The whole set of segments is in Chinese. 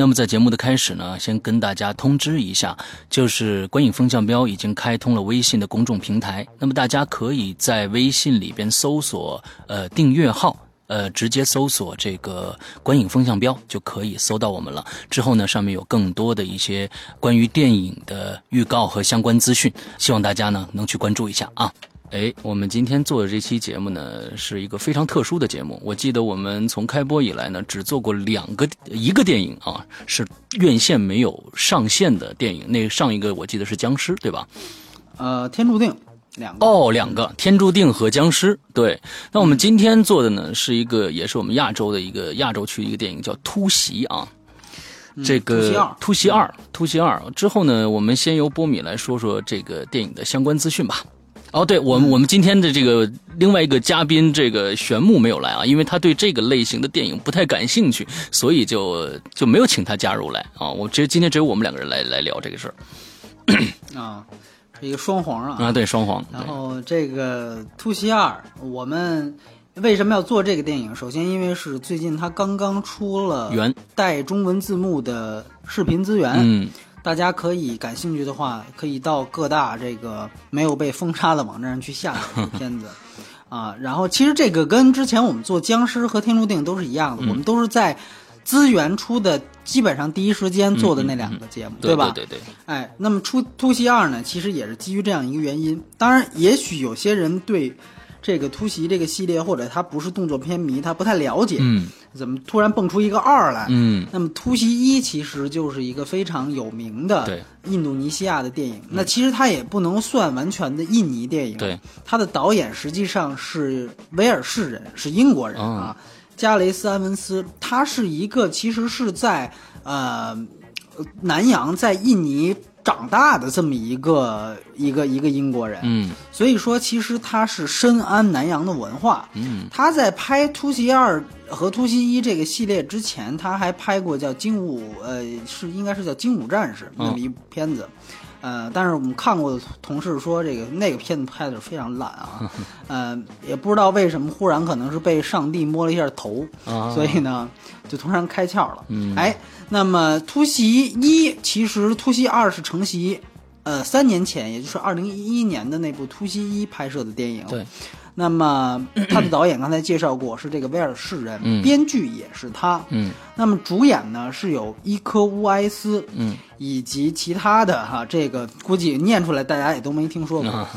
那么在节目的开始呢，先跟大家通知一下，就是观影风向标已经开通了微信的公众平台，那么大家可以在微信里边搜索呃订阅号，呃直接搜索这个观影风向标就可以搜到我们了。之后呢，上面有更多的一些关于电影的预告和相关资讯，希望大家呢能去关注一下啊。哎，我们今天做的这期节目呢，是一个非常特殊的节目。我记得我们从开播以来呢，只做过两个一个电影啊，是院线没有上线的电影。那上一个我记得是僵尸，对吧？呃，天注定两个哦，两个天注定和僵尸。对，那我们今天做的呢，是一个也是我们亚洲的一个亚洲区一个电影，叫《突袭》啊。这个突袭二，突袭二之后呢，我们先由波米来说说这个电影的相关资讯吧。哦，对，我们我们今天的这个另外一个嘉宾，这个玄木没有来啊，因为他对这个类型的电影不太感兴趣，所以就就没有请他加入来啊。我其实今天只有我们两个人来来聊这个事儿。啊，是一个双簧啊。啊，对，双簧。然后这个《突袭二》，我们为什么要做这个电影？首先，因为是最近他刚刚出了原带中文字幕的视频资源。嗯。大家可以感兴趣的话，可以到各大这个没有被封杀的网站上去下载这个 片子，啊，然后其实这个跟之前我们做僵尸和天注定都是一样的，我们都是在资源出的基本上第一时间做的那两个节目，对吧？对对对。哎，那么出突袭二呢，其实也是基于这样一个原因。当然，也许有些人对。这个突袭这个系列，或者他不是动作片迷，他不太了解，嗯，怎么突然蹦出一个二来？嗯，那么突袭一其实就是一个非常有名的印度尼西亚的电影，那其实它也不能算完全的印尼电影，对，它的导演实际上是威尔士人，是英国人啊，加雷斯安文斯，他是一个其实是在呃南洋，在印尼。长大的这么一个一个一个英国人，嗯，所以说其实他是深谙南洋的文化，嗯，他在拍《突袭二》和《突袭一》这个系列之前，他还拍过叫《精武》，呃，是应该是叫《精武战士》那么一部片子。呃，但是我们看过的同事说，这个那个片子拍的非常烂啊，呃，也不知道为什么，忽然可能是被上帝摸了一下头，所以呢，就突然开窍了。哎，那么突袭一其实突袭二是承袭，呃，三年前，也就是二零一一年的那部突袭一拍摄的电影。对。那么他的导演刚才介绍过是这个威尔士人，编剧也是他。嗯，那么主演呢是有伊科乌埃斯，嗯，以及其他的哈，这个估计念出来大家也都没听说过。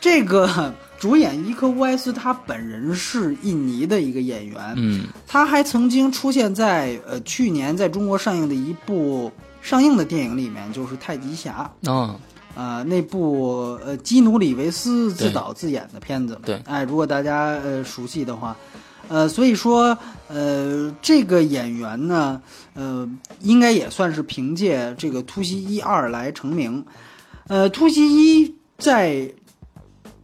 这个主演伊科乌埃斯他本人是印尼的一个演员，嗯，他还曾经出现在呃去年在中国上映的一部上映的电影里面，就是《太极侠》啊。呃，那部呃基努里维斯自导自演的片子，对，哎，如果大家呃熟悉的话，呃，所以说呃这个演员呢，呃，应该也算是凭借这个《突袭一二》来成名，呃，《突袭一》在。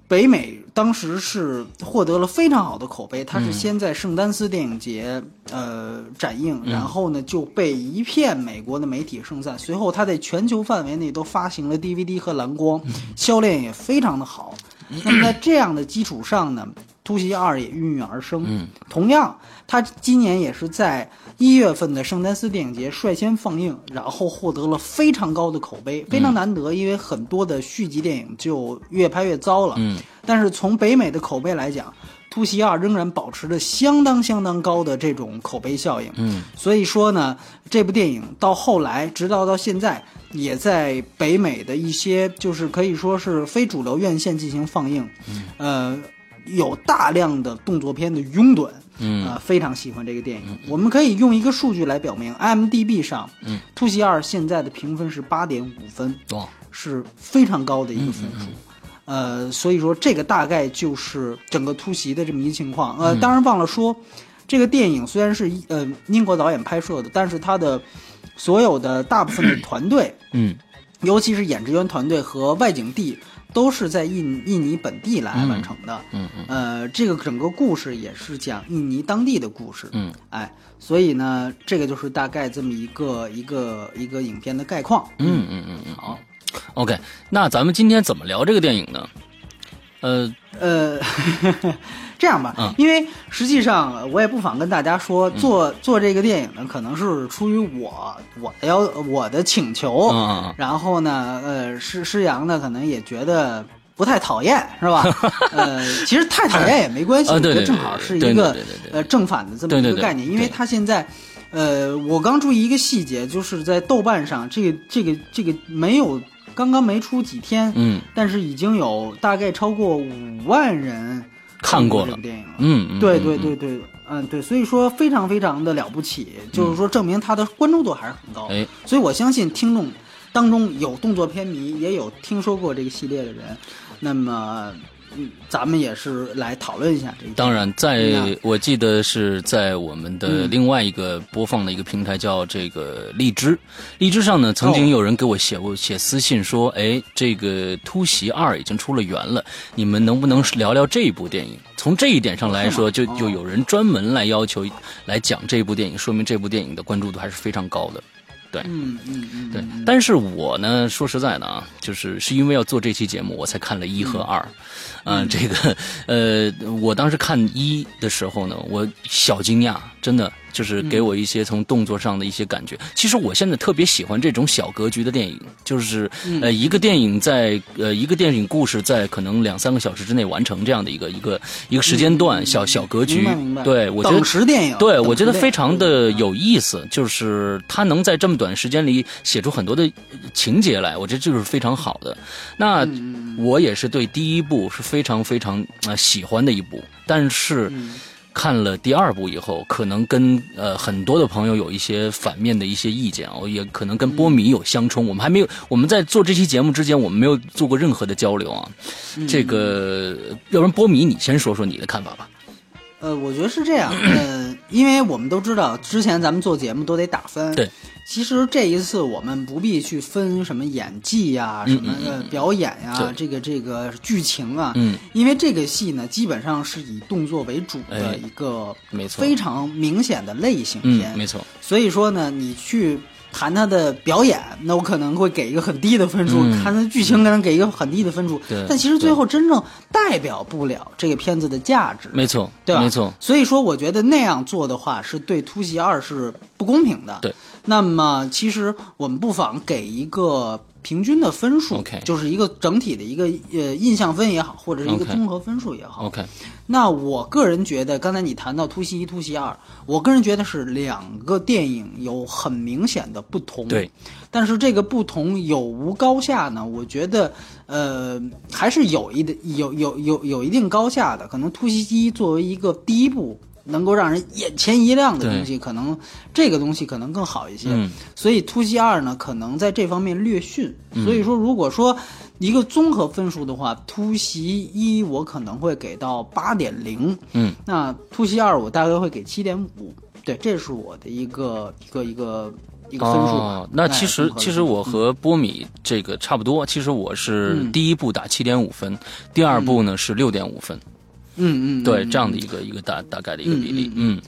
北美当时是获得了非常好的口碑，它是先在圣丹斯电影节呃展映，然后呢就被一片美国的媒体盛赞。随后，它在全球范围内都发行了 DVD 和蓝光，销量也非常的好。那么在这样的基础上呢？突袭二也孕育而生。嗯，同样，他今年也是在一月份的圣丹斯电影节率先放映，然后获得了非常高的口碑，非常难得。因为很多的续集电影就越拍越糟了。嗯，但是从北美的口碑来讲，突袭二仍然保持着相当相当高的这种口碑效应。嗯，所以说呢，这部电影到后来，直到到现在，也在北美的一些就是可以说是非主流院线进行放映。嗯，呃。有大量的动作片的拥趸，嗯。啊，非常喜欢这个电影。我们可以用一个数据来表明，IMDB 上，嗯，《突袭二》现在的评分是八点五分，哇，是非常高的一个分数。呃，所以说这个大概就是整个《突袭》的这么一情况。呃，当然忘了说，这个电影虽然是呃英国导演拍摄的，但是他的所有的大部分的团队，嗯。尤其是演职员团队和外景地，都是在印印尼本地来完成的。嗯嗯呃，这个整个故事也是讲印尼当地的故事。嗯，哎，所以呢，这个就是大概这么一个一个一个影片的概况。嗯嗯嗯嗯，好，OK，那咱们今天怎么聊这个电影呢？呃，呃，这样吧，嗯。因为实际上呃我也不妨跟大家说，做做这个电影呢，可能是出于我我的要我的请求，然后呢，呃，施施阳呢可能也觉得不太讨厌，是吧？呃，其实太讨厌也没关系，我觉得正好是一个呃正反的这么一个概念，因为对。他现在。呃，我刚注意一个细节，就是在豆瓣上，这个这个这个没有刚刚没出几天，嗯。但是已经有大概超过五万人看过这部电影了。嗯嗯，对对对对，嗯对，所以说非常非常的了不起，就是说证明他的关注度还是很高。哎，所以我相信听众当中有动作片迷，也有听说过这个系列的人，那么嗯，咱们也是来讨论一下这一。当然，在嗯我记得是在我们的嗯。另外一个播放的一个平台叫这个荔枝，荔枝上呢曾经有人给我写过写私信说，哎，这个《突袭二》已经出了源了，你们能不能聊聊这部电影？从这一点上来说，就就有人专门来要求来讲这部电影，说明这部电影的关注度还是非常高的。嗯嗯嗯，对。嗯，但是我呢，说实在的啊，就是是因为要做这期节目，我才看了一和二。嗯、这个呃，我当时看一的时候呢，我小惊讶，真的就是给我一些从动作上的一些感觉。其实我现在特别喜欢这种小格局的电影，就是呃，一个电影在呃一个电影故事在可能两三个小时之内完成这样的一个一个一个时间段，小小格局。明白明白。对我觉得等时电影，对，等我觉得非常的有意思，就是他能在这么短时间里写出很多的情节来，我觉得这就是非常好的。那嗯。我也是对第一部是非常非常呃喜欢的一部，但是嗯看了第二部以后，可能跟呃很多的朋友有一些反面的一些意见，哦也可能跟波米有相冲。我们还没有我们在做这期节目之前，我们没有做过任何的交流啊。这个，要不然波米你先说说你的看法吧。呃，我觉得是这样，呃，因为我们都知道，之前咱们做节目都得打分。对。其实这一次我们不必去分什么演技呀、什么呃表演呀、这个这个剧情啊，嗯，因为这个戏呢，基本上是以动作为主哎的一个没错非常明显的类型嗯，片。没错。所以说呢，你去谈他的表演，那我可能会给一个很低的分数；嗯看他的剧情，可能给一个很低的分数。对但其实最后真正代表不了这个片子的价值。没错，对吧？没错，所以说，我觉得那样做的话，是对《突袭二》是不公平的。对。那么，其实我们不妨给一个平均的分数 OK 就是一个整体的一个呃印象分也好，或者是一个综合分数也好。OK，那我个人觉得，刚才你谈到《突袭一》《突袭二》，我个人觉得是两个电影有很明显的不同。对，但是这个不同有无高下呢？我觉得，呃，还是有一的有有有有一定高下的。可能《突袭一》作为一个第一部能够让人眼前一亮的东西，可能这个东西可能更好一些。嗯。所以《突袭二》呢，可能在这方面略逊。所以说，如果说一个综合分数的话，《突袭一》我可能会给到八点零，嗯，那《突袭二》我大概会给七点五。对，这是我的一个一个一个一个分数那其实其实我和波米这个差不多，其实我是嗯。第一步打七点五分，第二步呢是六点五分，嗯嗯，对，嗯这样的一个一个大大概的一个比例，嗯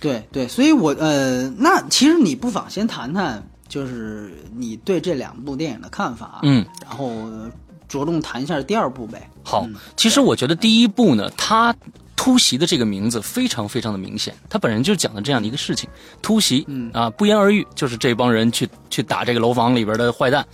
对对，所以我呃，那其实你不妨先谈谈，就是你对这两部电影的看法，嗯，然后呃着重谈一下第二部呗。好，其实我觉得第一部呢，它。突袭的这个名字非常非常的明显，它本人就讲的这样的一个事情。突袭，嗯啊，不言而喻，就是这帮人去去打这个楼房里边的坏蛋，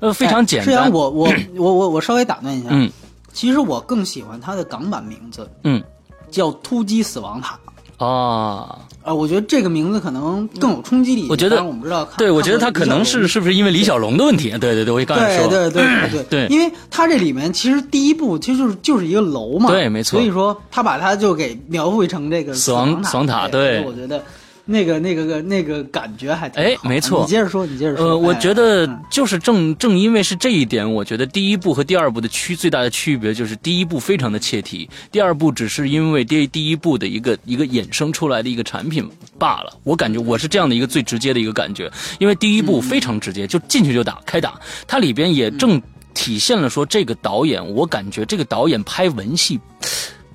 呃，非常简虽然单。我我我我我稍微打断一下，嗯其实我更喜欢它的港版名字嗯。叫《突击死亡塔》。啊，啊，我觉得这个名字可能更有冲击力。我觉得当然我们知道，对，我觉得他可能是是不是因为李小龙的问题？对对对，我刚才说，对对对对对。因为他这里面其实第一部其实就是就是一个楼嘛，对没错。所以说他把它就给描绘成这个死亡塔，死亡塔对，我觉得那个那个个那个感觉还挺好哎没错你接着说，你接着说。呃，我哎觉得嗯就是正正因为是这一点，我觉得第一部和第二部的区最大的区别就是第一部非常的切题，第二部只是因为第第一部的一个一个衍生出来的一个产品罢了。我感觉我是这样的一个最直接的一个感觉，因为第一部非常直接，就进去就打开打，它里边也正体现了说这个导演，我感觉这个导演拍文戏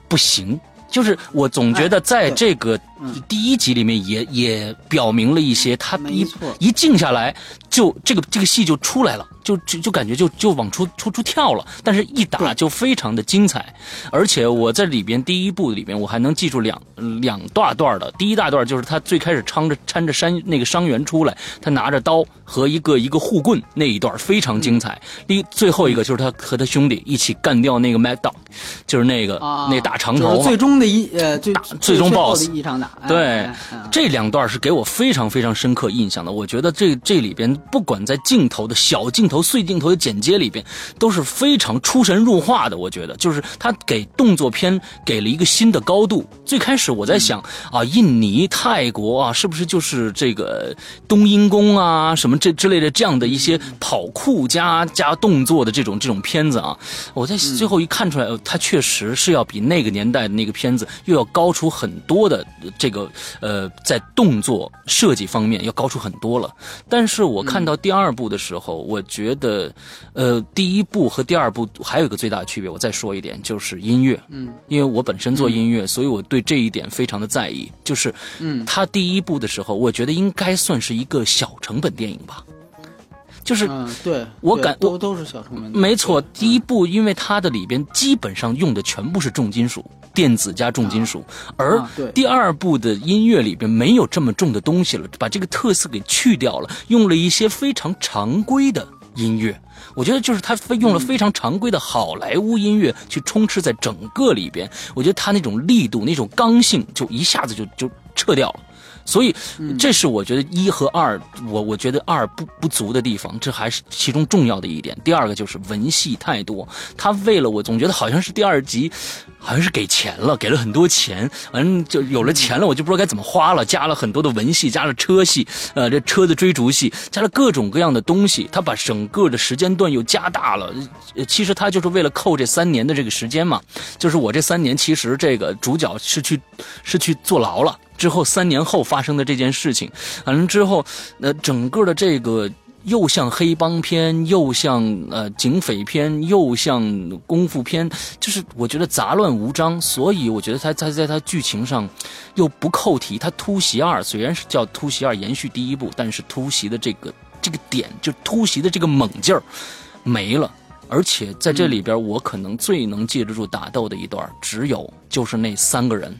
不行。就是我总觉得在这个第一集里面也也表明了一些，他一一静下来就这个这个戏就出来了，就就就感觉就就往出出出跳了，但是一打就非常的精彩，而且我在里边第一部里边我还能记住两两大段的，第一大段就是他最开始搀着搀着山那个伤员出来，他拿着刀和一个一个护棍那一段非常精彩，第一最后一个就是他和他兄弟一起干掉那个 Mad Dog，就是那个、啊，那大长头。最终的一呃最最终后 boss 的一场打，哎对这两段是给我非常非常深刻印象的。我觉得这这里边不管在镜头的小镜头、碎镜头的剪接里边，都是非常出神入化的。我觉得就是他给动作片给了一个新的高度。最开始我在想啊，印尼、泰国啊，是不是就是这个冬阴功啊什么这之类的这样的一些跑酷加加动作的这种这种片子啊？我在最后一看出来，呃它确实是要比那个年代的那个片子又要高出很多的呃这个呃，在动作设计方面要高出很多了。但是我看到第二部的时候，我觉得，呃，第一部和第二部还有一个最大的区别，我再说一点，就是音乐。嗯，因为我本身做音乐，所以我对这一点非常的在意。就是，嗯，他第一部的时候，我觉得应该算是一个小成本电影吧。就是嗯，对，我感都都是小成本，没错，第一部因为它的里边基本上用的全部是重金属、电子加重金属，而第二部的音乐里边没有这么重的东西了，把这个特色给去掉了，用了一些非常常规的音乐。我觉得就是他非用了非常常规的好莱坞音乐去充斥在整个里边，我觉得他那种力度、那种刚性就一下子就就撤掉了。所以，这是我觉得一和二，我我觉得二不不足的地方，这还是其中重要的一点。第二个就是文戏太多，他为了我总觉得好像是第二集，好像是给钱了，给了很多钱，反正就有了钱了，我就不知道该怎么花了，加了很多的文戏，加了车戏，呃，这车的追逐戏，加了各种各样的东西，他把整个的时间段又加大了。呃其实他就是为了扣这三年的这个时间嘛，就是我这三年其实这个主角是去是去坐牢了。之后三年后发生的这件事情，完了之后，呃，整个的这个又像黑帮片，又像呃警匪片，又像功夫片，就是我觉得杂乱无章，所以我觉得他他在他剧情上又不扣题。他突袭二虽然是叫突袭二延续第一部，但是突袭的这个这个点，就突袭的这个猛劲儿没了。而且在这里边，我可能最能记得住打斗的一段，只有就是那三个人，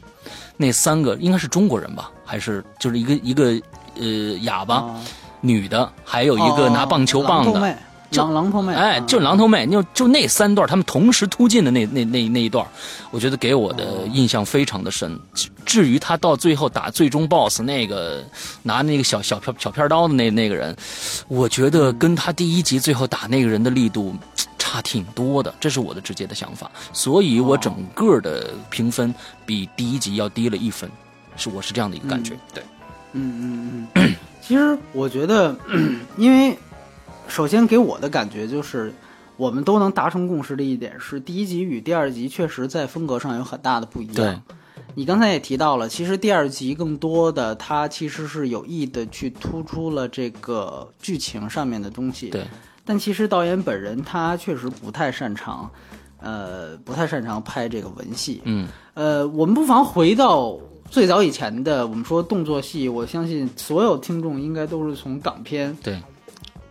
那三个应该是中国人吧，还是就是一个一个呃哑巴、啊女的，还有一个拿棒球棒的，哦狼就狼狼头妹，哎，啊就狼头妹，就就那三段，他们同时突进的那那那那一段，我觉得给我的印象非常的深。至至于他到最后打最终 BOSS 那个拿那个小小片小片刀的那那个人，我觉得跟他第一集最后打那个人的力度差挺多的，这是我的直接的想法。所以我整个的评分比第一集要低了一分，是我是这样的一个感觉。对，嗯嗯嗯，其实我觉得，因为首先给我的感觉就是，我们都能达成共识的一点是，第一集与第二集确实在风格上有很大的不一样。对，你刚才也提到了，其实第二集更多的它其实是有意的去突出了这个剧情上面的东西。对，但其实导演本人他确实不太擅长，呃，不太擅长拍这个文戏。嗯，呃，我们不妨回到最早以前的，我们说动作戏，我相信所有听众应该都是从港片，对，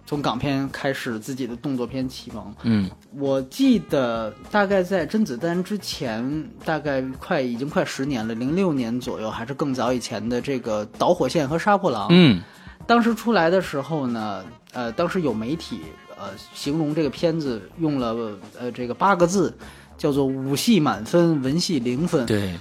从港片开始自己的动作片启蒙。嗯我记得大概在甄子丹之前，大概快已经快十年了，零六年左右，还是更早以前的这个《导火线》和《杀破狼》。嗯当时出来的时候呢，呃，当时有媒体呃形容这个片子用了呃这个八个字，叫做武戏满分，文戏零分。对，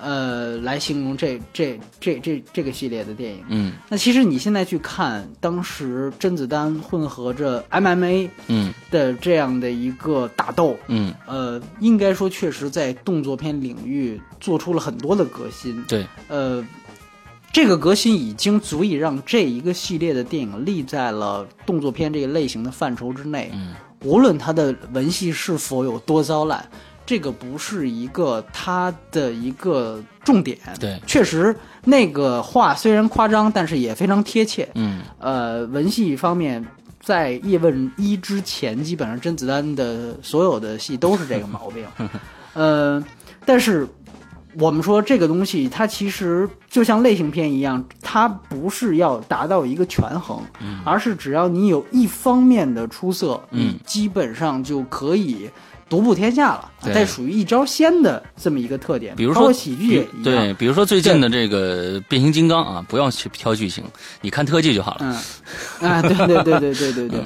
呃，来形容这这这这这个系列的电影。嗯那其实你现在去看，当时甄子丹混合着 MMA 嗯的这样的一个打斗，嗯，呃，应该说确实在动作片领域做出了很多的革新。对，呃，这个革新已经足以让这一个系列的电影立在了动作片这一类型的范畴之内。嗯，无论它的文戏是否有多糟烂，这个不是一个它的一个重点。对，确实那个话虽然夸张，但是也非常贴切。嗯呃，文戏方面，在《叶问一》之前，基本上甄子丹的所有的戏都是这个毛病。呃，但是我们说这个东西，它其实就像类型片一样，它不是要达到一个权衡，而是只要你有一方面的出色，嗯基本上就可以。独步天下了，这属于一招鲜的这么一个特点。比如说喜剧也一样，对，比如说最近的这个变形金刚啊，不要去挑剧情，你看特技就好了。嗯，啊，对对对对对对对，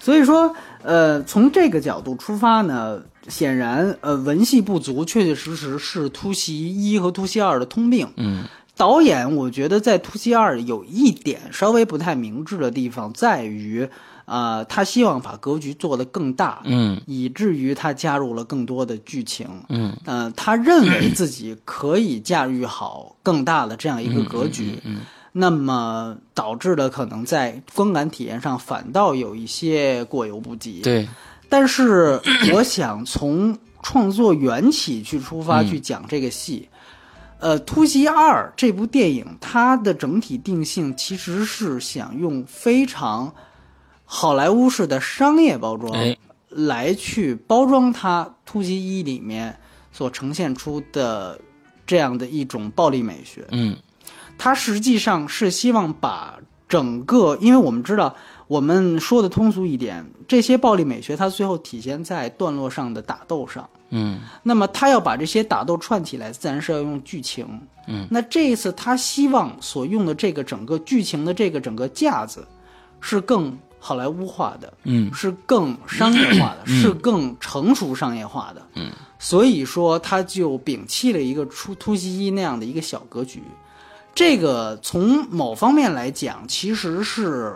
所以说，呃，从这个角度出发呢，显然，呃，文戏不足，确确实实是突袭一和突袭二的通病。嗯导演，我觉得在突袭二有一点稍微不太明智的地方，在于，呃，他希望把格局做得更大，嗯以至于他加入了更多的剧情。嗯呃，他认为自己可以驾驭好更大的这样一个格局，嗯那么导致的可能在观感体验上反倒有一些过犹不及。，对，但是我想从创作缘起去出发嗯去讲这个戏。呃，《突袭二》这部电影，它的整体定性其实是想用非常好莱坞式的商业包装，哎，来去包装它《突袭一》里面所呈现出的这样的一种暴力美学。嗯它实际上是希望把整个，因为我们知道，我们说的通俗一点，这些暴力美学它最后体现在段落上的打斗上。嗯那么他要把这些打斗串起来，自然是要用剧情。嗯，那这一次他希望所用的这个整个剧情的这个整个架子，是更好莱坞化的，嗯是更商业化的，是更成熟商业化的。嗯，所以说他就摒弃了一个出突袭一那样的一个小格局。这个从某方面来讲，其实是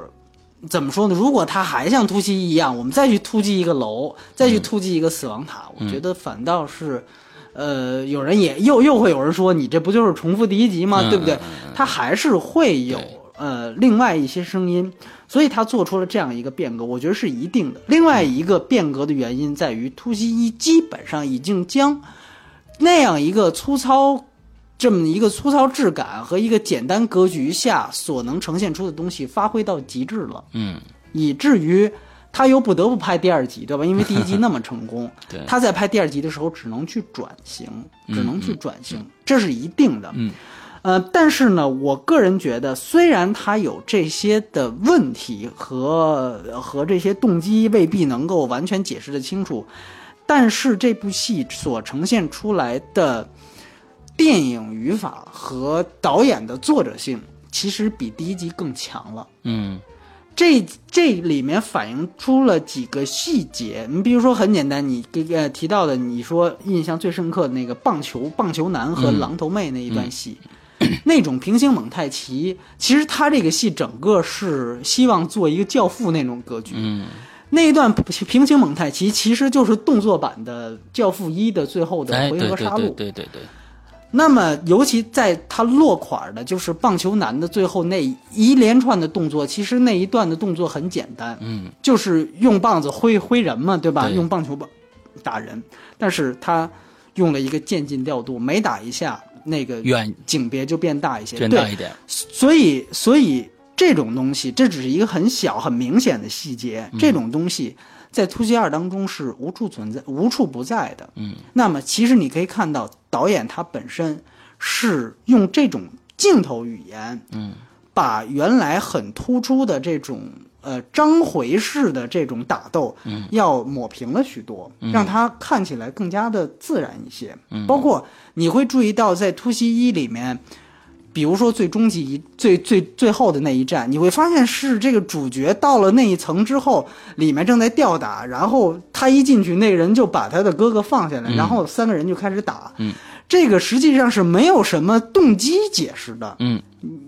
怎么说呢？如果他还像突袭一样，我们再去突击一个楼，再去突击一个死亡塔，我觉得反倒是。呃，有人也又又会有人说，你这不就是重复第一集吗？嗯对不对？他还是会有呃另外一些声音，所以他做出了这样一个变革，我觉得是一定的。另外一个变革的原因在于，突袭一基本上已经将那样一个粗糙。这么一个粗糙质感和一个简单格局下所能呈现出的东西发挥到极致了，嗯，以至于他又不得不拍第二集，对吧？因为第一集那么成功，对，他在拍第二集的时候只能去转型，只能去转型，这是一定的。嗯，呃，但是呢，我个人觉得，虽然他有这些的问题和和这些动机未必能够完全解释得清楚，但是这部戏所呈现出来的电影语法和导演的作者性，其实比第一集更强了。嗯这这里面反映出了几个细节，你比如说很简单，你给呃提到的，你说印象最深刻的那个棒球棒球男和嗯狼头妹那一段戏，那种平行蒙太奇，其实他这个戏整个是希望做一个教父那种格局。嗯那一段平行蒙太奇其实就是动作版的《教父一》的最后的哎，回对对对合杀戮。对对对，那么，尤其在他落款的，就是棒球男的最后那一连串的动作，其实那一段的动作很简单，嗯就是用棒子挥挥人嘛，对吧？对用棒球棒打人，但是他用了一个渐进调度，每打一下，那个远景别就变大一些，对变大一点，所以，所以这种东西，这只是一个很小、很明显的细节。这种东西在《突击二》当中是无处存在、无处不在的。嗯，那么其实你可以看到，导演他本身是用这种镜头语言，嗯，把原来很突出的这种呃章回式的这种打斗，嗯，要抹平了许多，让它看起来更加的自然一些。嗯，包括你会注意到，在《突袭一》里面。比如说最终极一最最最后的那一战，你会发现是这个主角到了那一层之后，里面正在吊打，然后他一进去，那个人就把他的哥哥放下来，然后三个人就开始打。嗯，这个实际上是没有什么动机解释的，嗯。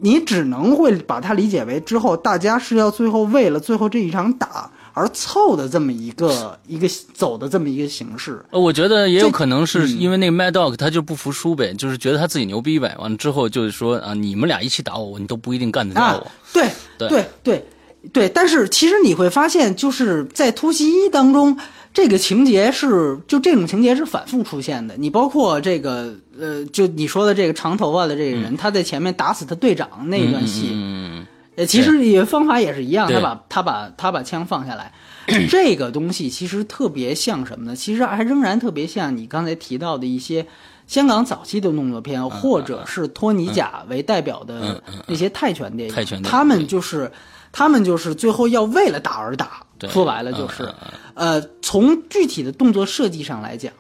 你只能会把它理解为之后大家是要最后为了最后这一场打而凑的这么一个一个走的这么一个形式。呃，我觉得也有可能是嗯因为那个 Mad Dog 他就不服输呗，就是觉得他自己牛逼呗。完了之后就是说啊，你们俩一起打我，你都不一定干得掉啊我。，对对对对对，但是其实你会发现，就是在突袭一当中，这个情节是就这种情节是反复出现的。你包括这个呃，就你说的这个长头发的这个人，他在前面打死他队长那一段戏，嗯，呃，其实也方法也是一样，他把他把他把枪放下来，这个东西其实特别像什么呢？其实还仍然特别像你刚才提到的一些香港早期的动作片，或者是托尼贾为代表的那些泰拳电影，泰拳他们就是他们就是最后要为了打而打，说白了就是，呃，从具体的动作设计上来讲，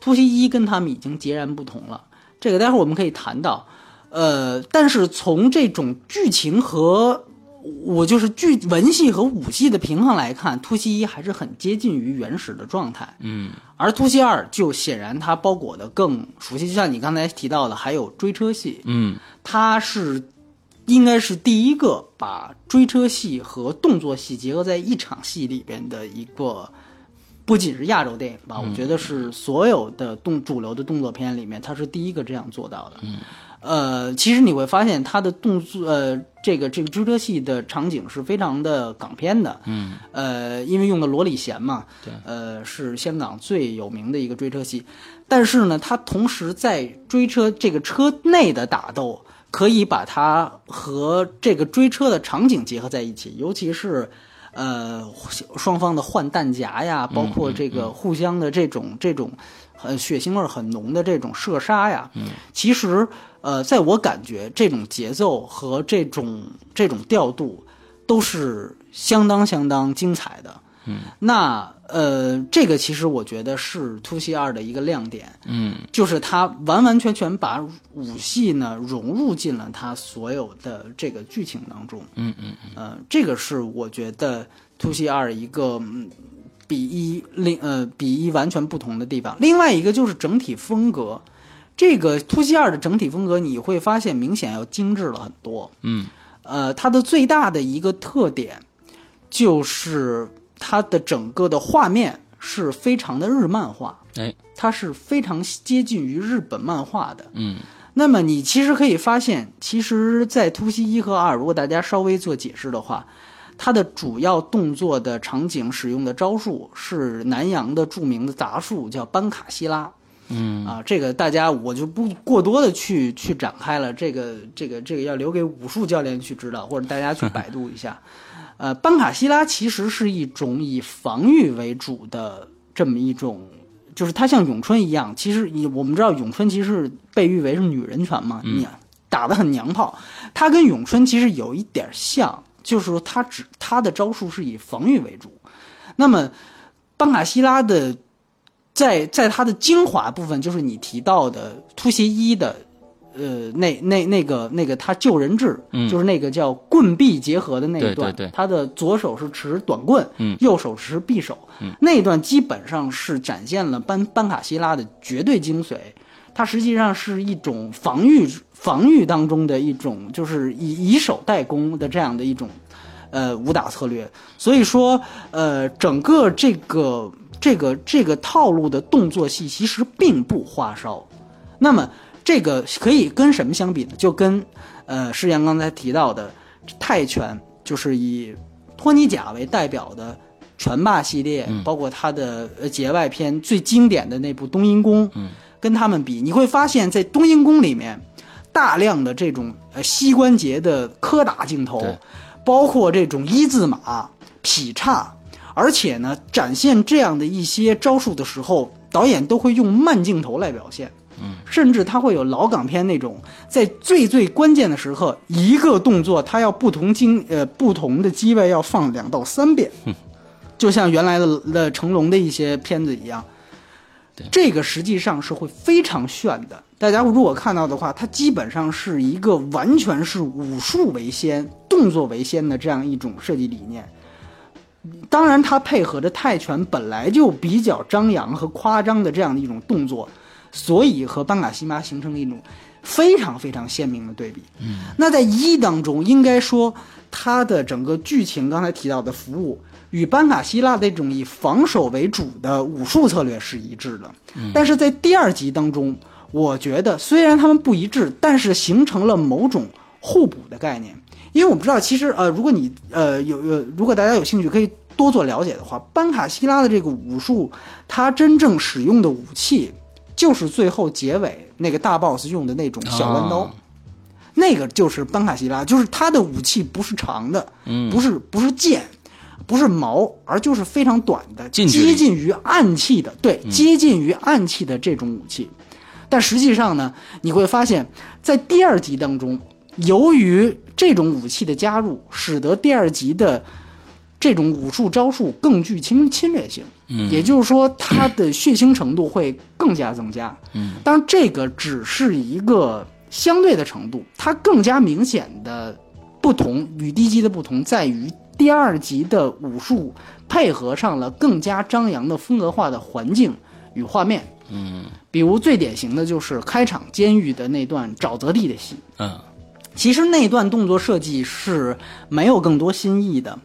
突袭一跟他们已经截然不同了。这个待会儿我们可以谈到，呃，但是从这种剧情和我就是剧文戏和武戏的平衡来看，突袭一还是很接近于原始的状态。嗯。而突袭二就显然它包裹的更熟悉，就像你刚才提到的，还有追车戏，嗯。它是应该是第一个把追车戏和动作戏结合在一场戏里边的一个，不仅是亚洲电影吧，我觉得是所有的动主流的动作片里面，它是第一个这样做到的。嗯，呃，其实你会发现它的动作，呃，这个这个追车戏的场景是非常的港片的。嗯，呃，因为用的罗里贤嘛，对，呃，是香港最有名的一个追车戏，但是呢，它同时在追车这个车内的打斗，可以把它和这个追车的场景结合在一起，尤其是。呃，双方的换弹夹呀，包括这个互相的这种、这种，呃，血腥味很浓的这种射杀呀，嗯，其实，呃，在我感觉，这种节奏和这种这种调度，都是相当相当精彩的。嗯，那呃，这个其实我觉得是突袭二的一个亮点，嗯就是它完完全全把武戏呢融入进了它所有的这个剧情当中。嗯嗯呃，这个是我觉得突袭二一个嗯比一另呃比一完全不同的地方。另外一个就是整体风格，这个突袭二的整体风格你会发现明显要精致了很多。嗯呃，它的最大的一个特点就是它的整个的画面是非常的日漫化，哎它是非常接近于日本漫画的。嗯那么你其实可以发现，其实，在突袭一和二，如果大家稍微做解释的话，它的主要动作的场景使用的招数是南洋的著名的杂术，叫班卡西拉。嗯啊，这个大家我就不过多的去 去展开了，这个这个这个要留给武术教练去知道，或者大家去百度一下。呃，班卡西拉其实是一种以防御为主的这么一种，就是它像咏春一样，其实以我们知道咏春其实被誉为是女人拳嘛，你打得很娘炮，它跟咏春其实有一点像，就是说他只他的招数是以防御为主。那么班卡希拉的在在他的精华部分，就是你提到的突袭一的，呃，那那那个那个他救人质，就是那个叫棍臂结合的那一段，对对对他的左手是持短棍，嗯右手持匕首，那一段基本上是展现了班班卡希拉的绝对精髓。它实际上是一种防御防御当中的一种，就是以以守代攻的这样的一种呃武打策略。所以说，呃，整个这个这个这个套路的动作戏其实并不花哨。那么这个可以跟什么相比呢？就跟呃世阳刚才提到的泰拳，就是以托尼贾为代表的拳霸系列，包括他的呃节外篇最经典的那部《冬阴功》，跟他们比，你会发现在《冬阴功》里面，大量的这种呃膝关节的磕打镜头，包括这种一字马、劈叉，而且呢，展现这样的一些招数的时候，导演都会用慢镜头来表现。嗯，甚至他会有老港片那种，在最最关键的时刻，一个动作他要不同经呃不同的机位要放两到三遍，就像原来的的成龙的一些片子一样。这个实际上是会非常炫的。大家如果看到的话，它基本上是一个完全是武术为先、动作为先的这样一种设计理念。当然，它配合着泰拳本来就比较张扬和夸张的这样的一种动作，所以和班卡西妈形成了一种非常非常鲜明的对比。嗯，那在一当中，应该说它的整个剧情刚才提到的服务与班卡希拉的这种以防守为主的武术策略是一致的。但是在第二集当中，我觉得虽然他们不一致，但是形成了某种互补的概念。因为我们知道，其实呃，如果你呃有呃，如果大家有兴趣，可以多做了解的话，班卡希拉的这个武术，他真正使用的武器就是最后结尾那个大 boss 用的那种小弯刀。啊那个就是班卡希拉，就是他的武器不是长的，嗯不是不是剑，不是矛，而就是非常短的，接近于暗器的，对，接近于暗器的这种武器。但实际上呢，你会发现在第二集当中，由于这种武器的加入，使得第二集的这种武术招数更具侵侵略性。嗯也就是说，它的血腥程度会更加增加。嗯，当然这个只是一个相对的程度，它更加明显的不同与第一集的不同在于第二集的武术配合上了更加张扬的风格化的环境与画面。嗯比如最典型的就是开场监狱的那段沼泽地的戏，嗯其实那段动作设计是没有更多新意的，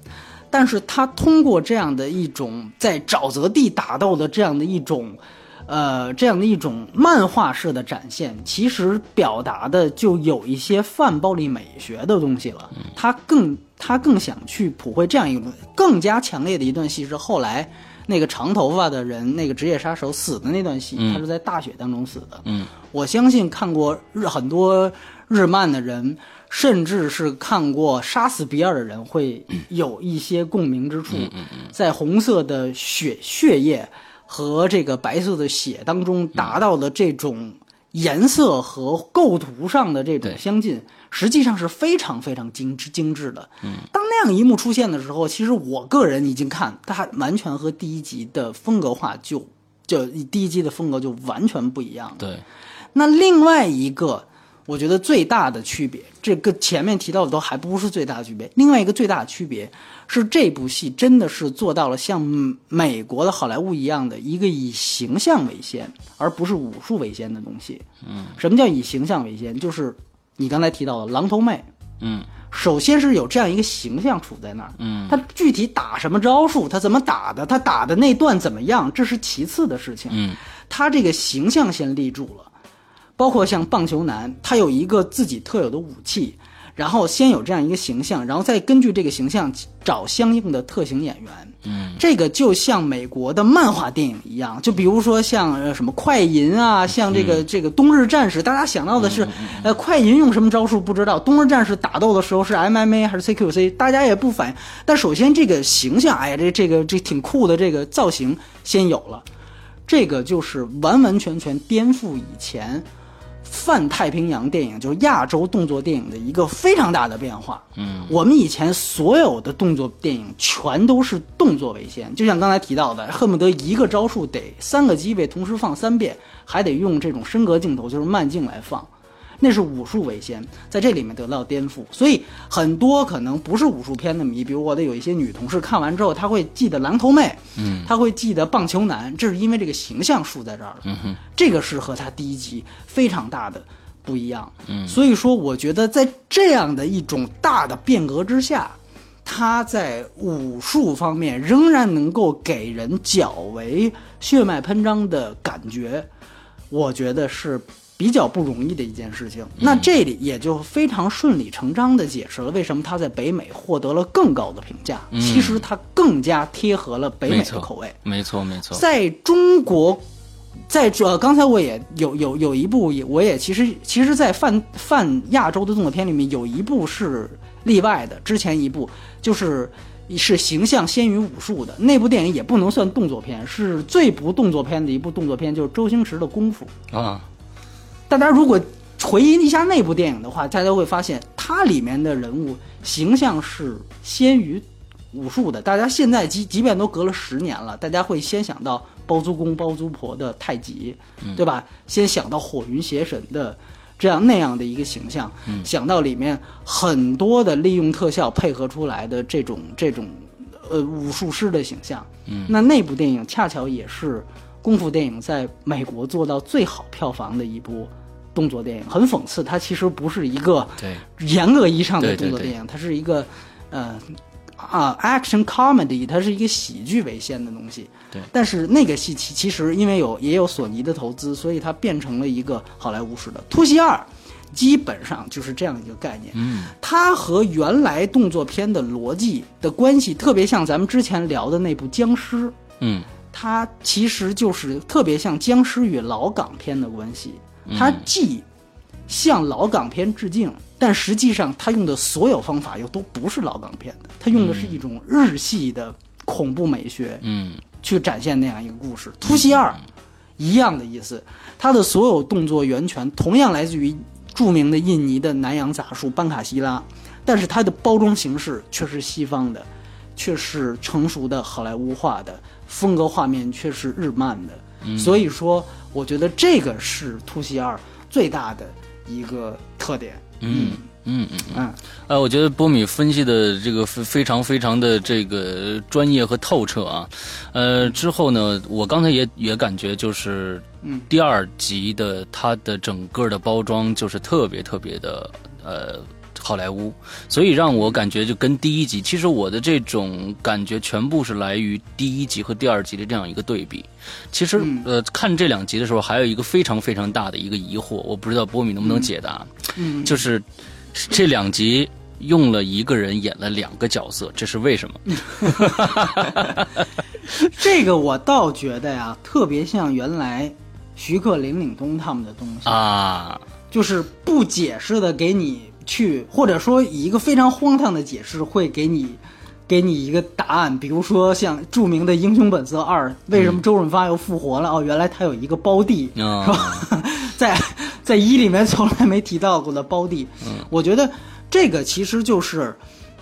但是他通过这样的一种在沼泽地打斗的这样的一种，呃，这样的一种漫画式的展现，其实表达的就有一些泛暴力美学的东西了。他更他更想去普惠这样一种更加强烈的一段戏是后来。那个长头发的人，那个职业杀手死的那段戏，他是在大雪当中死的。嗯，我相信看过日很多日漫的人，甚至是看过《杀死比尔》的人，会有一些共鸣之处。在红色的血血液和这个白色的血当中达到的这种颜色和构图上的这种相近，实际上是非常非常精致精致的。当那样一幕出现的时候，其实我个人已经看它完全和第一集的风格化就就第一集的风格就完全不一样了。对，那另外一个，我觉得最大的区别，这个前面提到的都还不是最大的区别。另外一个最大的区别是，这部戏真的是做到了像美国的好莱坞一样的一个以形象为先，而不是武术为先的东西。嗯，什么叫以形象为先？就是你刚才提到的狼头妹。嗯首先是有这样一个形象处在那儿，嗯他具体打什么招数，他怎么打的，他打的那段怎么样，这是其次的事情。嗯他这个形象先立住了，包括像棒球男，他有一个自己特有的武器，然后先有这样一个形象，然后再根据这个形象找相应的特型演员。嗯，这个就像美国的漫画电影一样，就比如说像呃什么快银啊，像这个、这个冬日战士，大家想到的是，呃，快银用什么招数不知道，冬日战士打斗的时候是 MMA 还是 CQC，大家也不反应。但首先这个形象，哎呀，这这个这挺酷的这个造型先有了，这个就是完完全全颠覆以前泛太平洋电影，就是亚洲动作电影的一个非常大的变化。嗯，我们以前所有的动作电影全都是动作为先，就像刚才提到的，恨不得一个招数得三个机位同时放三遍，还得用这种升格镜头，就是慢镜来放。那是武术为先，在这里面得到颠覆，所以很多可能不是武术片的迷，比如我的有一些女同事看完之后，她会记得狼头妹，嗯，她会记得棒球男，这是因为这个形象树在这儿了，嗯哼，这个是和他第一集非常大的不一样，嗯，所以说我觉得在这样的一种大的变革之下，他在武术方面仍然能够给人较为血脉喷张的感觉，我觉得是比较不容易的一件事情。那这里也就非常顺理成章地解释了为什么他在北美获得了更高的评价。其实他更加贴合了北美的口味。没错没错，在中国，在这刚才我也有有有一部也我也其实其实，在泛泛亚洲的动作片里面有一部是例外的，之前一部就是。是形象先于武术的那部电影也不能算动作片，是最不动作片的一部动作片，就是周星驰的《功夫》。啊，大家如果回忆一下那部电影的话，大家会发现它里面的人物形象是先于武术的。大家现在即即便都隔了十年了，大家会先想到包租公包租婆的太极，对吧？先想到火云邪神的这样那样的一个形象，想到里面很多的利用特效配合出来的这种这种呃武术师的形象。嗯，那那部电影恰巧也是功夫电影在美国做到最好票房的一部动作电影。很讽刺，它其实不是一个对，严格意义上的动作电影，它是一个呃啊，action comedy，它是一个喜剧为先的东西。对。但是那个戏其其实因为有也有索尼的投资，所以它变成了一个好莱坞式的《突袭二》，基本上就是这样一个概念。嗯。它和原来动作片的逻辑的关系特别像咱们之前聊的那部《僵尸》。嗯。它其实就是特别像僵尸与老港片的关系。它既向老港片致敬。但实际上，它用的所有方法又都不是老港片的，它用的是一种日系的恐怖美学，嗯，去展现那样一个故事。突袭二，一样的意思，它的所有动作源泉同样来自于著名的印尼的南洋杂术班卡西拉，但是它的包装形式却是西方的，却是成熟的好莱坞化的风格，画面却是日漫的。所以说，我觉得这个是突袭二最大的一个特点。嗯嗯嗯嗯，呃，我觉得波米分析的这个非非常非常的这个专业和透彻啊，呃，之后呢，我刚才也也感觉就是，嗯，第二集的它的整个的包装就是特别特别的呃。好莱坞，所以让我感觉就跟第一集，其实我的这种感觉全部是来于第一集和第二集的这样一个对比。其实，呃，看这两集的时候，还有一个非常非常大的一个疑惑，我不知道波米能不能解答。嗯，就是这两集用了一个人演了两个角色，这是为什么？这个我倒觉得呀，特别像原来徐克、林岭东他们的东西啊，就是不解释的给你。去，或者说以一个非常荒唐的解释，会给你，给你一个答案。比如说像著名的《英雄本色二》，为什么周润发又复活了？哦，原来他有一个胞弟，是吧？在在一里面从来没提到过的胞弟。我觉得这个其实就是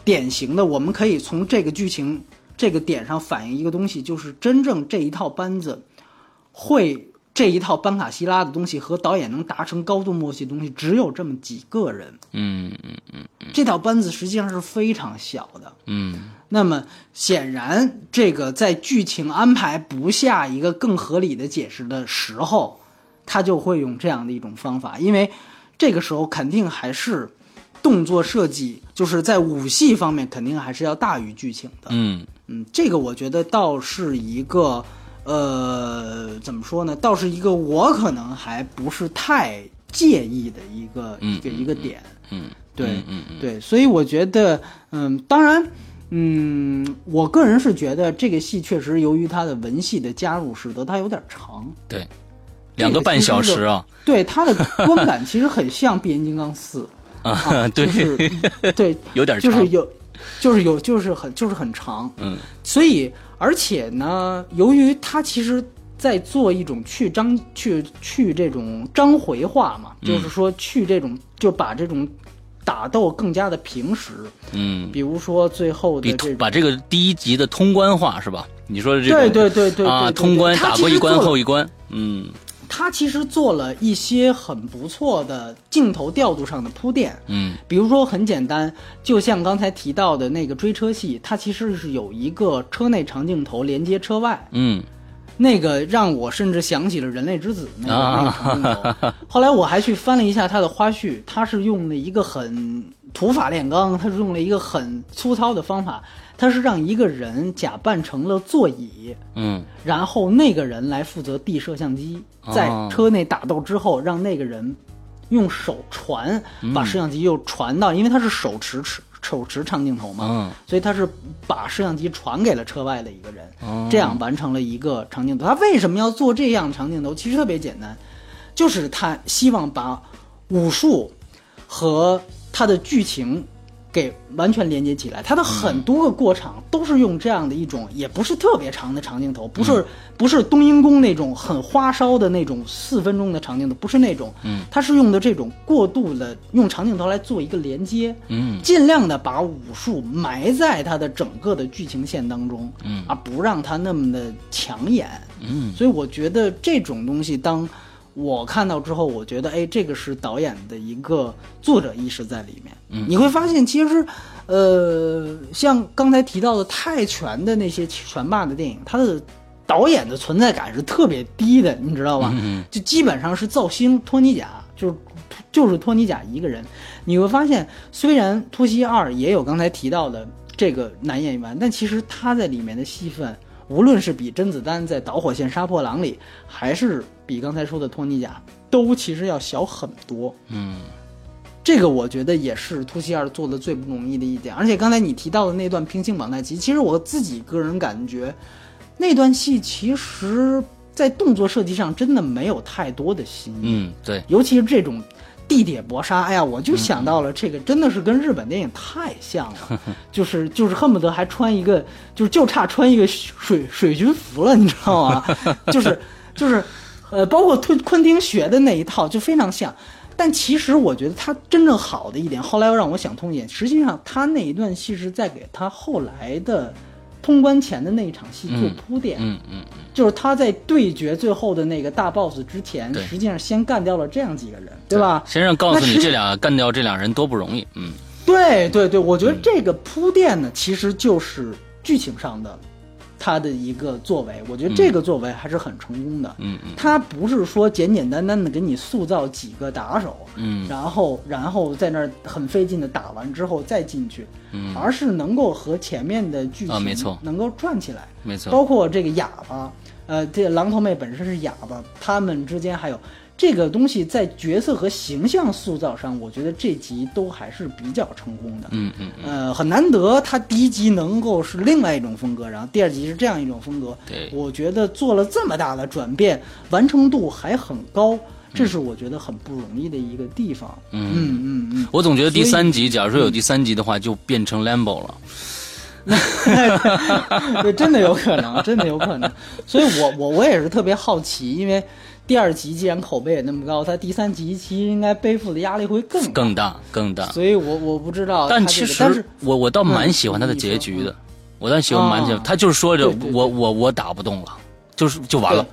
典型的，我们可以从这个剧情这个点上反映一个东西，就是真正这一套班子会。这一套班卡希拉的东西和导演能达成高度默契的东西，只有这么几个人。嗯嗯嗯，这套班子实际上是非常小的。嗯，那么显然，这个在剧情安排不下一个更合理的解释的时候，他就会用这样的一种方法，因为这个时候肯定还是动作设计，就是在武戏方面肯定还是要大于剧情的。嗯嗯，这个我觉得倒是一个。呃，怎么说呢？倒是一个我可能还不是太介意的一个一个一个点。嗯，对，嗯对，所以我觉得，嗯，当然，嗯，我个人是觉得这个戏确实由于它的文戏的加入，使得它有点长。对，两个半小时啊。对，它的观感其实很像《变形金刚四》啊，对，对，有点就是有，就是有，就是很，就是很长。嗯，所以。而且呢，由于他其实在做一种去章、去去这种章回化嘛，就是说去这种就把这种打斗更加的平实。嗯，比如说最后的这把这个第一集的通关化是吧？你说的这个对对对对啊，通关打过一关后一关，嗯。他其实做了一些很不错的镜头调度上的铺垫，嗯，比如说很简单，就像刚才提到的那个追车戏，它其实是有一个车内长镜头连接车外，嗯，那个让我甚至想起了《人类之子》那个那个长镜头。后来我还去翻了一下他的花絮，他是用了一个很土法炼钢，他是用了一个很粗糙的方法。他是让一个人假扮成了座椅，嗯，然后那个人来负责递摄像机，在车内打斗之后，让那个人用手传，把摄像机又传到，因为他是手持持手持长镜头嘛，所以他是把摄像机传给了车外的一个人，这样完成了一个长镜头。他为什么要做这样长镜头？其实特别简单，就是他希望把武术和他的剧情。给完全连接起来，它的很多个过场都是用这样的一种，也不是特别长的长镜头，不是不是冬阴功那种很花哨的那种四分钟的长镜头，不是那种，嗯，它是用的这种过度的用长镜头来做一个连接，嗯，尽量的把武术埋在它的整个的剧情线当中，嗯，而不让它那么的抢眼，嗯，所以我觉得这种东西当。我看到之后，我觉得，哎，这个是导演的一个作者意识在里面。嗯，你会发现，其实，呃，像刚才提到的泰拳的那些拳霸的电影，它的导演的存在感是特别低的，你知道吧？嗯，就基本上是造星托尼贾，就是就是托尼贾一个人。你会发现，虽然《突袭二》也有刚才提到的这个男演员，但其实他在里面的戏份，无论是比甄子丹在《导火线杀破狼》里，还是比刚才说的托尼贾，都其实要小很多。嗯这个我觉得也是突袭二做的最不容易的一点。而且刚才你提到的那段平行绑带机，其实我自己个人感觉，那段戏其实在动作设计上真的没有太多的新意。嗯，对，尤其是这种地铁搏杀，哎呀，我就想到了这个，真的是跟日本电影太像了，就是就是恨不得还穿一个，就是就差穿一个水水军服了，你知道吗？就 是就是，呃，包括昆昆汀学的那一套就非常像。但其实我觉得他真正好的一点，后来又让我想通一点，实际上他那一段戏是在给他后来的通关前的那一场戏做铺垫。嗯嗯就是他在对决最后的那个大 boss 之前，实际上先干掉了这样几个人，对吧？先生告诉你这俩干掉这俩人多不容易。嗯对对对，我觉得这个铺垫呢，其实就是剧情上的他的一个作为，我觉得这个作为还是很成功的。嗯嗯他不是说简简单单的给你塑造几个打手，嗯然后然后在那儿很费劲的打完之后再进去，嗯，而是能够和前面的剧情啊没错能够转起来。没错。包括这个哑巴，呃，这狼头妹本身是哑巴，他们之间还有这个东西在角色和形象塑造上，我觉得这集都还是比较成功的。嗯嗯嗯，呃，很难得，他第一集能够是另外一种风格，然后第二集是这样一种风格。对我觉得做了这么大的转变，完成度还很高，这是我觉得很不容易的一个地方。嗯嗯嗯嗯，我总觉得第三集，假如说有第三集的话，就变成 Lambo 了。对，真的有可能，真的有可能。所以我我我也是特别好奇，因为第二集既然口碑也那么高，他第三集其实应该背负的压力会更大更大更大。所以我我不知道这个。但其实我我倒蛮喜欢他的嗯结局的我倒喜欢蛮喜欢啊他就是说着我我我打不动了，就是就完了。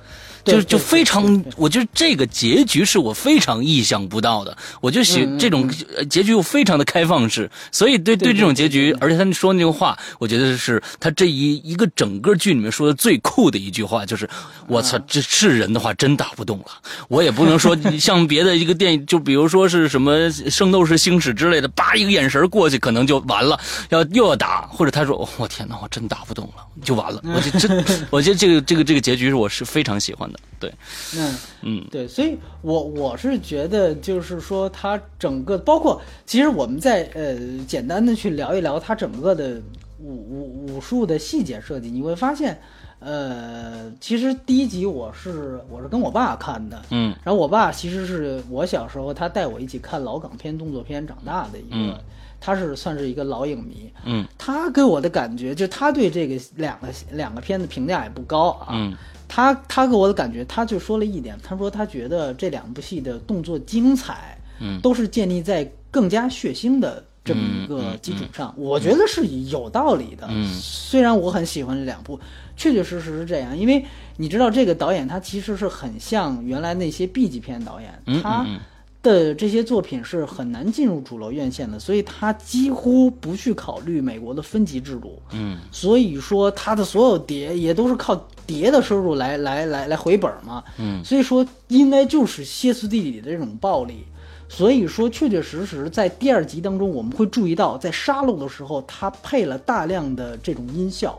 对就就非常我觉得这个结局是我非常意想不到的。我就喜这种呃结局又非常的开放式，所以对对这种结局，而且他说那个话，我觉得是他这一一个整个剧里面说的最酷的一句话，就是我操，这是人的话真打不动了。我也不能说 像别的一个电影，就比如说是什么《圣斗士星矢》之类的，叭一个眼神过去可能就完了，要又要打，或者他说我天哪，我真打不动了，就完了。我就真，我觉得这个这个这个结局是我是非常喜欢的，对。嗯嗯对，所以我我是觉得就是说它整个包括其实我们在呃简单的去聊一聊它整个的武武武术的细节设计，你会发现。呃，其实第一集我是我是跟我爸看的，嗯然后我爸其实是我小时候他带我一起看老港片、动作片长大的一个，嗯他是算是一个老影迷。嗯他给我的感觉，就他对这个两个两个片子评价也不高啊。嗯他他给我的感觉，他就说了一点，他说他觉得这两部戏的动作精彩，嗯都是建立在更加血腥的这么一个基础上，我觉得是有道理的。嗯虽然我很喜欢这两部，确确实实是这样，因为你知道这个导演他其实是很像原来那些 B 级片导演，嗯他嗯的这些作品是很难进入主流院线的，所以他几乎不去考虑美国的分级制度。嗯所以说他的所有碟也都是靠碟的收入来来来来回本嘛，嗯所以说应该就是歇斯底里的这种暴力。所以说，确确实实在第二集当中，我们会注意到，在杀戮的时候，他配了大量的这种音效。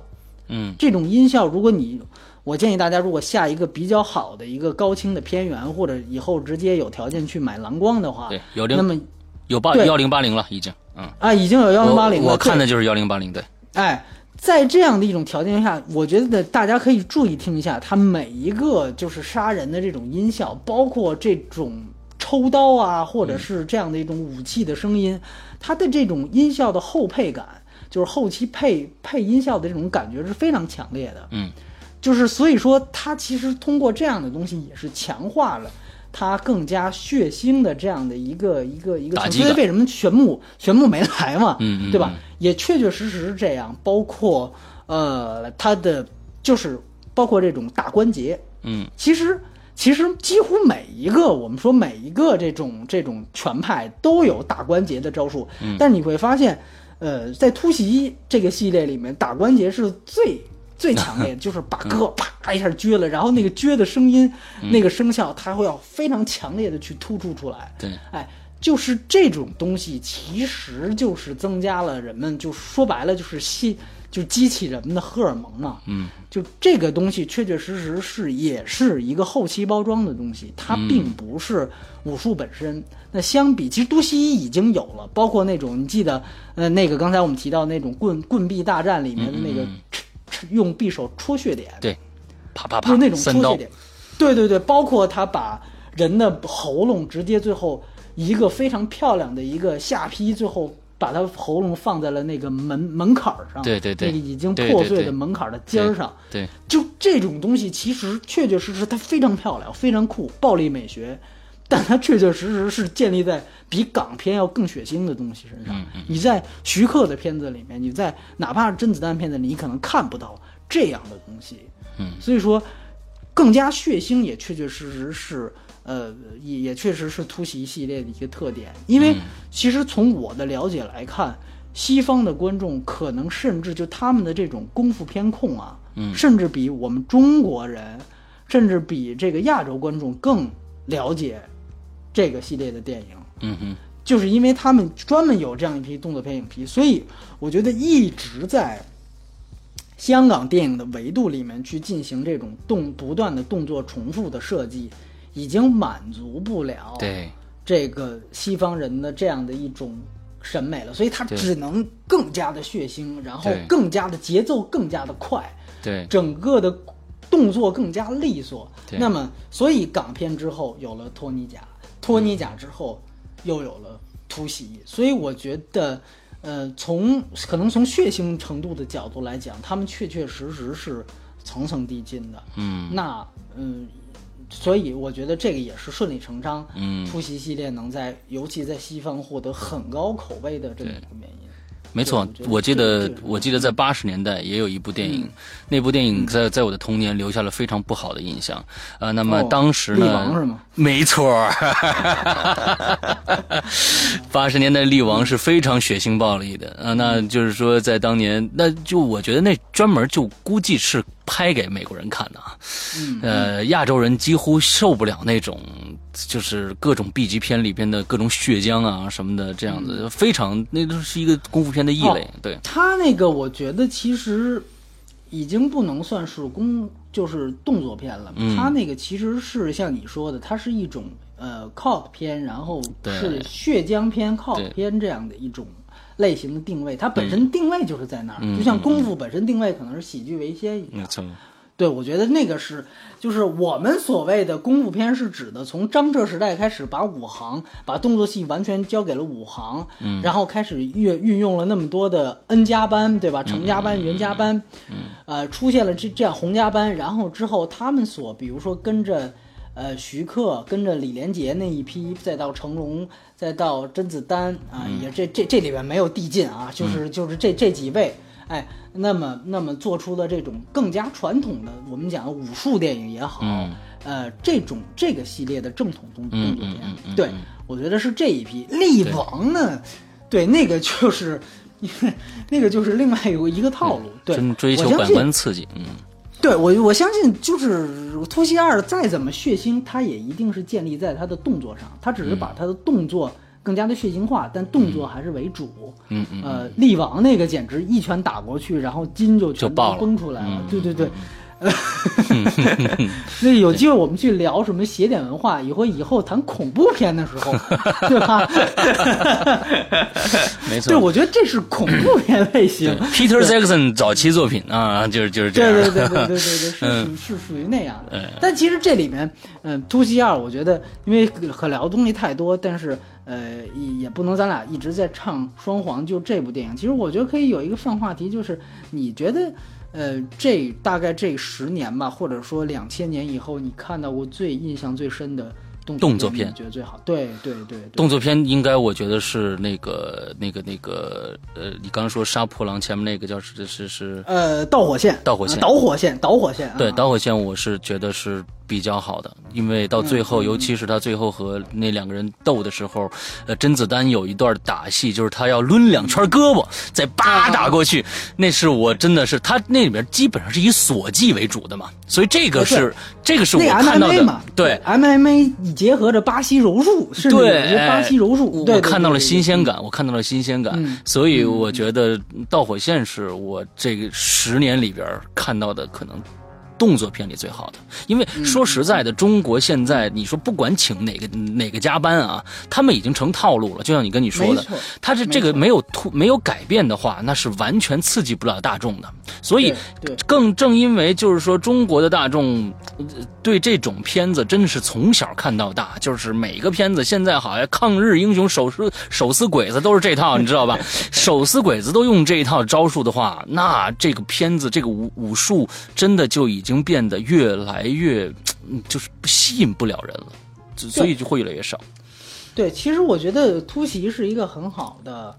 嗯这种音效，如果你，我建议大家，如果下一个比较好的一个高清的片源，或者以后直接有条件去买蓝光的话，对，有那么有八幺零八零了，已经，嗯，啊，已经有幺零八零我我看的就是幺零八零，对，哎，在这样的一种条件下，我觉得大家可以注意听一下，它每一个就是杀人的这种音效，包括这种抽刀啊，或者是这样的一种武器的声音，它的这种音效的后配感，就是后期配配音效的这种感觉是非常强烈的。嗯就是所以说，他其实通过这样的东西也是强化了他更加血腥的这样的一个一个一个层。打击所以为什么玄牧玄牧没来嘛？嗯嗯对吧嗯？也确确实实是这样。包括呃，他的就是包括这种大关节，嗯其实其实几乎每一个我们说每一个这种这种拳派都有打关节的招数，嗯但是你会发现，呃，在突袭这个系列里面，打关节是最。最强烈的就是把胳膊啪一下撅了，然后那个撅的声音，那个声效，它会要非常强烈的去突出出来。对，哎，就是这种东西，其实就是增加了人们，就说白了就是吸，就激起人们的荷尔蒙嘛。嗯，就这个东西，确确实实是也是一个后期包装的东西，它并不是武术本身。那相比，其实都西医已经有了，包括那种你记得，呃，那个刚才我们提到那种棍棍臂大战里面的那个用匕首戳血点，对，啪啪啪，就那种戳血，点，对对对，包括他把人的喉咙直接最后一个非常漂亮的一个下劈，最后把他喉咙放在了那个门门槛上，对对对。那个已经破碎的门槛的尖儿上，对，就这种东西，其实确确实实它非常漂亮，非常酷，暴力美学，但它确确实实是建立在比港片要更血腥的东西身上。嗯你在徐克的片子里面，你在哪怕是甄子丹片子里，你可能看不到这样的东西。嗯，所以说更加血腥也确确实实是。呃，也也确实是突袭系列的一个特点，因为嗯其实从我的了解来看，西方的观众可能甚至就他们的这种功夫片控啊，嗯甚至比我们中国人，甚至比这个亚洲观众更了解这个系列的电影，嗯哼，就是因为他们专门有这样一批动作片影批，所以我觉得一直在香港电影的维度里面去进行这种动不断的动作重复的设计，已经满足不了对。这个西方人的这样的一种审美了，所以它只能更加的血腥，然后更加的节奏更加的快，对。整个的动作更加利索。对。那么，所以港片之后有了托尼贾，托尼贾之后又有了突袭，所以我觉得。呃，从可能从血腥程度的角度来讲，他们确确实实是层层递进的。嗯那嗯，所以我觉得这个也是顺理成章。嗯突袭系列能在尤其在西方获得很高口碑的这么一个原因。没错，我我记得我记得在八十年代也有一部电嗯影，那部电影在在我的童年留下了非常不好的印象。呃，那么哦当时力王是呢，吗？没错儿，八十年代力王是非常血腥暴力的啊，那就是说在当年，那就我觉得那专门就估计是拍给美国人看的啊，嗯呃，亚洲人几乎受不了那种。就是各种 B 级片里边的各种血浆啊什么的，这样嗯子、非常，那都是一个功夫片的异类。对，他那个我觉得其实已经不能算是功，就是动作片了。嗯他那个其实是像你说的，它是一种呃 cop 片，然后是血浆片、cop 对片这样的一种类型的定位。它本身定位就是在那儿，嗯就像功夫本身定位可能是喜剧为先一样。错。对，我觉得那个是，就是我们所谓的功夫片，是指的从张彻时代开始，把武行、把动作戏完全交给了武行，嗯，然后开始运运用了那么多的 N 加班，对吧？成家班、袁家班，嗯，呃，出现了这这样洪家班，然后之后他们所，比如说跟着。呃，徐克跟着李连杰那一批，再到成龙，再到甄子丹啊，也这这这里边没有递进啊，就是就是这这几位，哎，那么那么做出了这种更加传统的，我们讲的武术电影也好，嗯呃，这种这个系列的正统动嗯动作片，嗯嗯嗯对嗯我觉得是这一批。力王呢，对那个就是，那个就是另外有一个套路，对，真追求感官刺激，嗯，对我，我相信就是《突袭二》再怎么血腥，它也一定是建立在它的动作上，它只是把它的动作更加的血腥化，但动作还是为主。嗯嗯呃，力王那个简直一拳打过去，然后筋就全都崩出来了。嗯对对对。那有机会我们去聊什么邪典文化，以后以后谈恐怖片的时候，对吧？没错。对，我觉得这是恐怖片类型。Peter Jackson 早期作品啊，就是就是这样。对 对对对对对对，是嗯属是属于那样的嗯。但其实这里面，嗯，突袭二，我觉得因为可聊的东西太多，但是呃，也也不能咱俩一直在唱双簧。就这部电影，其实我觉得可以有一个泛话题，就是你觉得，呃，这大概这十年吧，或者说两千年以后，你看到过最印象最深的动动作片你觉得最好？对对对对。动作片应该我觉得是那个那个那个呃，你刚刚说杀破狼前面那个叫是是是，呃，导火线，导火线啊导火线，导火线啊，对导火线，我是觉得是比较好的，因为到最后，尤其是他最后和那两个人斗的时候，呃，甄子丹有一段打戏，就是他要抡两圈胳膊，再叭打过去，那是我真的是他那里面基本上是以锁技为主的嘛，所以这个是这个是我看到的，对。MMA 结合着巴西柔术，是对巴西柔术，我看到了新鲜感，我看到了新鲜感，所以我觉得《导火线》是我这个十年里边看到的可能。动作片里最好的，因为说实在的，中国现在你说不管请哪个哪个加班啊，他们已经成套路了。就像你跟你说的，他是这个没有突没有改变的话，那是完全刺激不了大众的。所以，更正因为就是说，中国的大众对这种片子真的是从小看到大，就是每个片子现在好像抗日英雄手撕手撕鬼子都是这套，你知道吧？手撕鬼子都用这一套招数的话，那这个片子这个武武术真的就已经。变得越来越，就是吸引不了人了，所以就会越来越少。对，其实我觉得突袭是一个很好的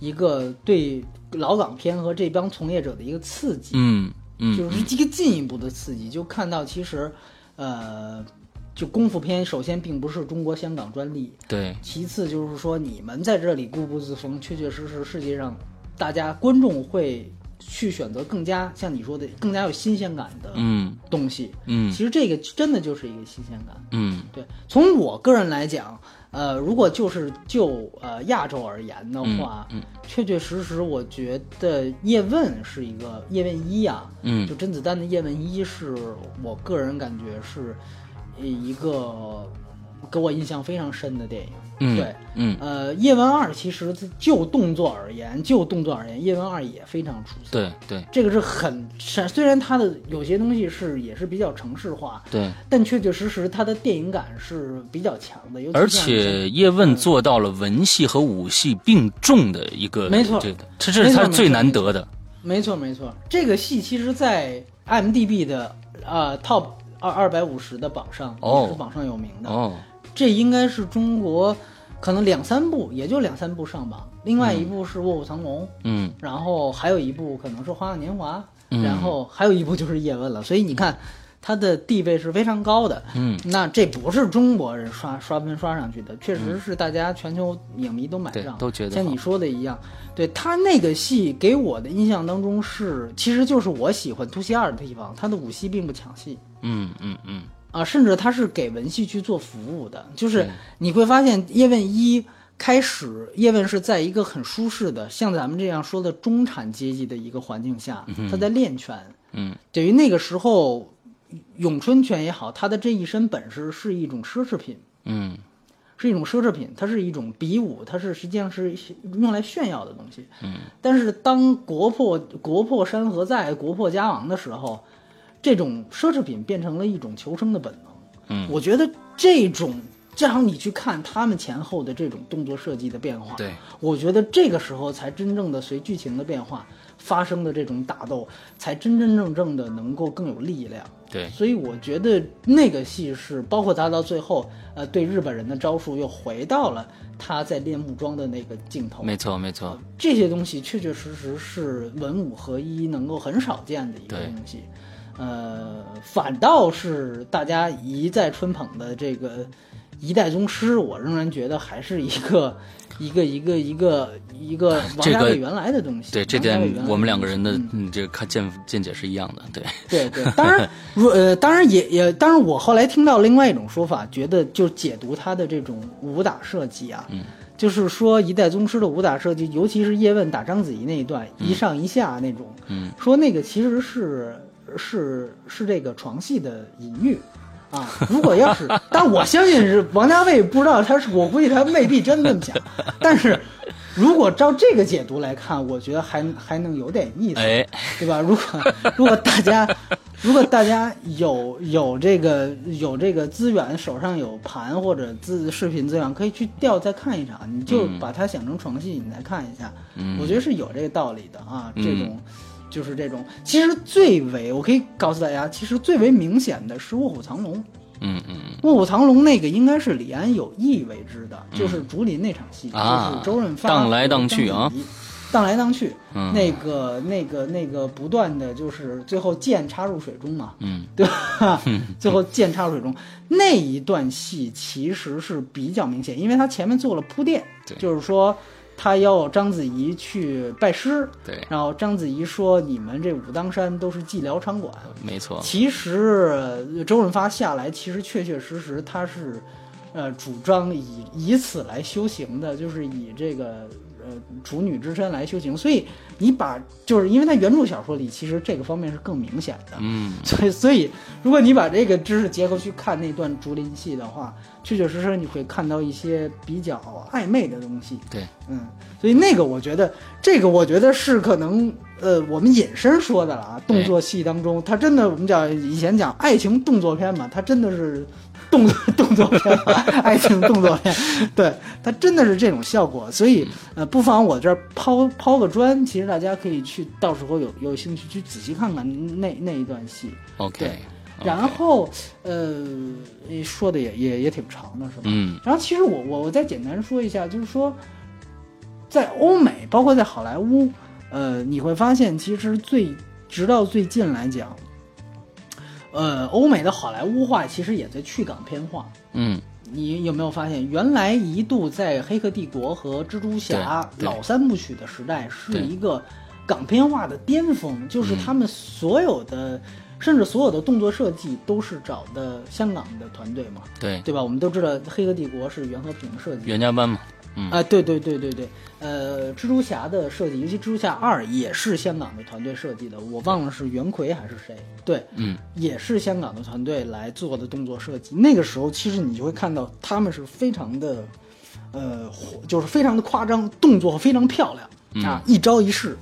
一个对老港片和这帮从业者的一个刺激，嗯嗯，就是一个进一步的刺激，就看到其实，呃，就功夫片首先并不是中国香港专利，对，其次就是说你们在这里固步自封，确确实实世界上大家观众会。去选择更加像你说的更加有新鲜感的东西，嗯，其实这个真的就是一个新鲜感，嗯，对。从我个人来讲，呃，如果就是就呃亚洲而言的话，嗯，确确实实，我觉得叶问是一个叶问一啊，嗯，就甄子丹的叶问一是我个人感觉是一个给我印象非常深的电影。嗯，对，嗯，呃，叶问二其实就动作而言，就动作而言，叶问二也非常出色。对对，这个是很虽然它的有些东西是也是比较城市化，对，但确确实实它的电影感是比较强的。而且叶问做到了文戏和武戏并重的一个，没错，这这是他最难得的。没错没错，这个戏其实，在 M D B 的啊 Top 二二百五十的榜上也是榜上有名的。哦。这应该是中国，可能两三部，也就两三部上榜。另外一部是《卧虎藏龙》，嗯，然后还有一部可能是《花样年华》，然后还有一部就是《叶问》了。所以你看，它的地位是非常高的。嗯，那这不是中国人刷刷分刷上去的，确实是大家全球影迷都买账，都觉得像你说的一样。对他那个戏给我的印象当中是，其实就是我喜欢《突袭二》的地方，他的武戏并不抢戏。嗯嗯嗯。啊，甚至他是给文戏去做服务的，就是你会发现叶问一开始，叶问是在一个很舒适的，像咱们这样说的中产阶级的一个环境下，他在练拳，嗯，等于那个时候咏春拳也好，他的这一身本事是一种奢侈品，嗯，是一种奢侈品，它是一种比武，它是实际上是用来炫耀的东西，嗯，但是当国破国破山河在，国破家亡的时候。这种奢侈品变成了一种求生的本能。嗯，我觉得这种，正好你去看他们前后的这种动作设计的变化，对，我觉得这个时候才真正的随剧情的变化发生的这种打斗，才真真正正的能够更有力量。对，所以我觉得那个戏是，包括他到最后，呃，对日本人的招数又回到了他在练木桩的那个镜头。没错，没错，这些东西确确实实是文武合一，能够很少见的一个东西。呃，反倒是大家一再吹捧的这个一代宗师，我仍然觉得还是一个一个一个一个一个王家卫原来的东西。对这点，我们两个人的嗯这个看见见解是一样的。对对对，当然，如呃，当然也也，当然我后来听到另外一种说法，觉得就解读他的这种武打设计啊，就是说一代宗师的武打设计，尤其是叶问打章子怡那一段一上一下那种，嗯，说那个其实是。是是这个床戏的隐喻，啊，如果要是，但我相信是王家卫不知道他是，我估计他未必真这么想，但是如果照这个解读来看，我觉得还还能有点意思，对吧？如果如果大家如果大家有有这个有这个资源，手上有盘或者资视频资源，可以去调再看一场，你就把它想成床戏，你再看一下，我觉得是有这个道理的啊，这种。就是这种，其实最为我可以告诉大家，其实最为明显的是《卧虎藏龙》。嗯嗯，《卧虎藏龙》那个应该是李安有意为之的，就是竹林那场戏，就是周润发荡来荡去啊。荡来荡去，嗯。那个那个那个不断的就是最后剑插入水中嘛，嗯。对吧？最后剑插入水中。那一段戏其实是比较明显，因为他前面做了铺垫对，就是说他要章子怡去拜师，对，然后章子怡说你们这武当山都是寂寥场馆。没错，其实呃周润发下来，其实确确实实他是，呃，主张以以此来修行的，就是以这个呃处女之身来修行。所以你把就是因为它原著小说里其实这个方面是更明显的，嗯，所以 所以如果你把这个知识结合去看那段竹林戏的话，确确实实你会看到一些比较暧昧的东西。对，嗯，所以那个我觉得，这个我觉得是可能，呃，我们引申说的了啊。动作戏当中，它真的我们讲以前讲爱情动作片嘛，它真的是动作动作片，爱情动作片，对，它真的是这种效果。所以，呃，不妨我这儿抛抛个砖，其实大家可以去，到时候有有兴趣去仔细看看那那一段戏。OK，对然后，呃，说的也也也挺长的，是吧？嗯然后其实我我我再简单说一下，就是说，在欧美，包括在好莱坞，呃，你会发现其实最直到最近来讲，呃，欧美的好莱坞化其实也在去港片化。嗯，你有没有发现，原来一度在《黑客帝国》和《蜘蛛侠》老三部曲的时代，是一个港片化的巅峰，就是他们所有的，甚至所有的动作设计都是找的香港的团队嘛，对，对吧？我们都知道《黑客帝国》是袁和平设计的，袁家班嘛，嗯啊，对对对对对，呃，蜘蛛侠的设计，尤其蜘蛛侠二也是香港的团队设计的，我忘了是袁奎还是谁，对，嗯，也是香港的团队来做的动作设计。那个时候，其实你就会看到他们是非常的，呃，火就是非常的夸张，动作非常漂亮啊，一招一式。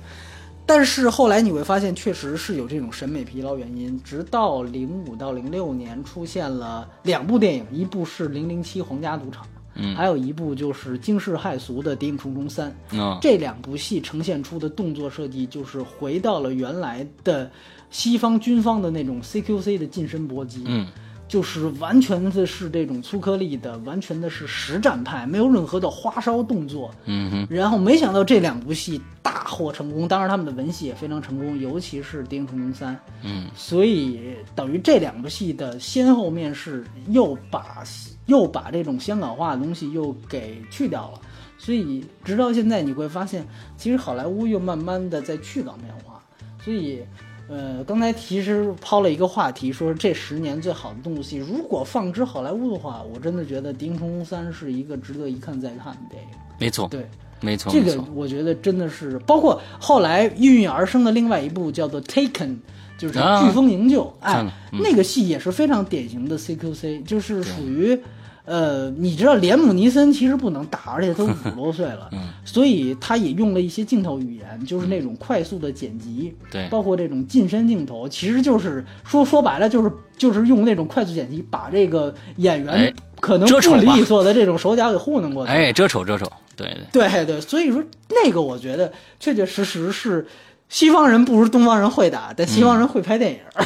但是后来你会发现，确实是有这种审美疲劳原因。直到零五到零六年出现了两部电影，一部是《零零七皇家赌场》，嗯。还有一部就是惊世骇俗的《谍影重重三》。啊，这两部戏呈现出的动作设计，就是回到了原来的西方军方的那种 CQC 的近身搏击，嗯，就是完全的是这种粗颗粒的，完全的是实战派，没有任何的花哨动作。嗯哼，然后没想到这两部戏大获成功，当然他们的文戏也非常成功，尤其是《谍影重重三》。嗯，所以等于这两部戏的先后面试又把又把这种香港化的东西又给去掉了，所以直到现在你会发现，其实好莱坞又慢慢的在去港片化，所以。呃，刚才其实抛了一个话题，说这十年最好的动作戏，如果放之好莱坞的话，我真的觉得《谍影重重三》是一个值得一看再看的电影。没错，对，没错，这个，我觉得真的是，包括后来应运而生的另外一部叫做《Taken》，就是啊《飓风营救》哎，嗯那个戏也是非常典型的 CQC，就是属于。呃，你知道连姆尼森其实不能打，而且都五十多岁了，嗯。所以他也用了一些镜头语言，就是那种快速的剪辑，对。包括这种近身镜头，其实就是说说白了就是就是用那种快速剪辑把这个演员哎可能不利索的这种手脚给糊弄过去。哎，遮丑遮丑，对对，对对，所以说那个我觉得确确实实是西方人不如东方人会打，但西方人会拍电影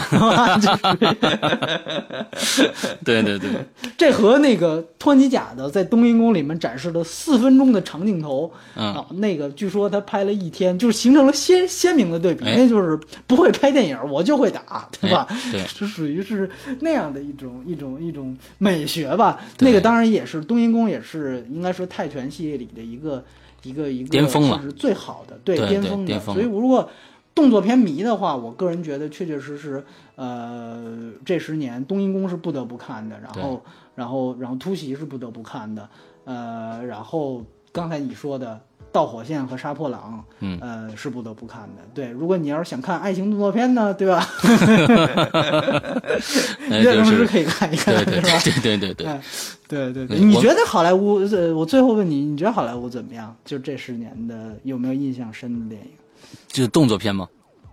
对对对，这和那个托尼贾的在冬阴功里面展示的四分钟的长镜头，嗯。啊，那个据说他拍了一天，就是形成了鲜鲜明的对比，哎。那就是不会拍电影儿，我就会打，对吧？哎对。是属于是那样的一种一种一种美学吧。那个当然也是冬阴功，也是应该说泰拳系列里的一个一个一个巅峰了是最好的，对对巅峰的。所以如果动作片迷的话，我个人觉得确确实实，呃，这十年冬阴功是不得不看的，然后然后然后突袭是不得不看的，呃，然后刚才你说的。盗火线和杀破狼，嗯呃，是不得不看的。对，如果你要是想看爱情动作片呢，对吧？哎岳就是老师可以看一看，对吧？对对对对，哎，对对对，你觉得好莱坞？呃，我最后问你，你觉得好莱坞怎么样？就这十年的有没有印象深的电影？就是动作片吗，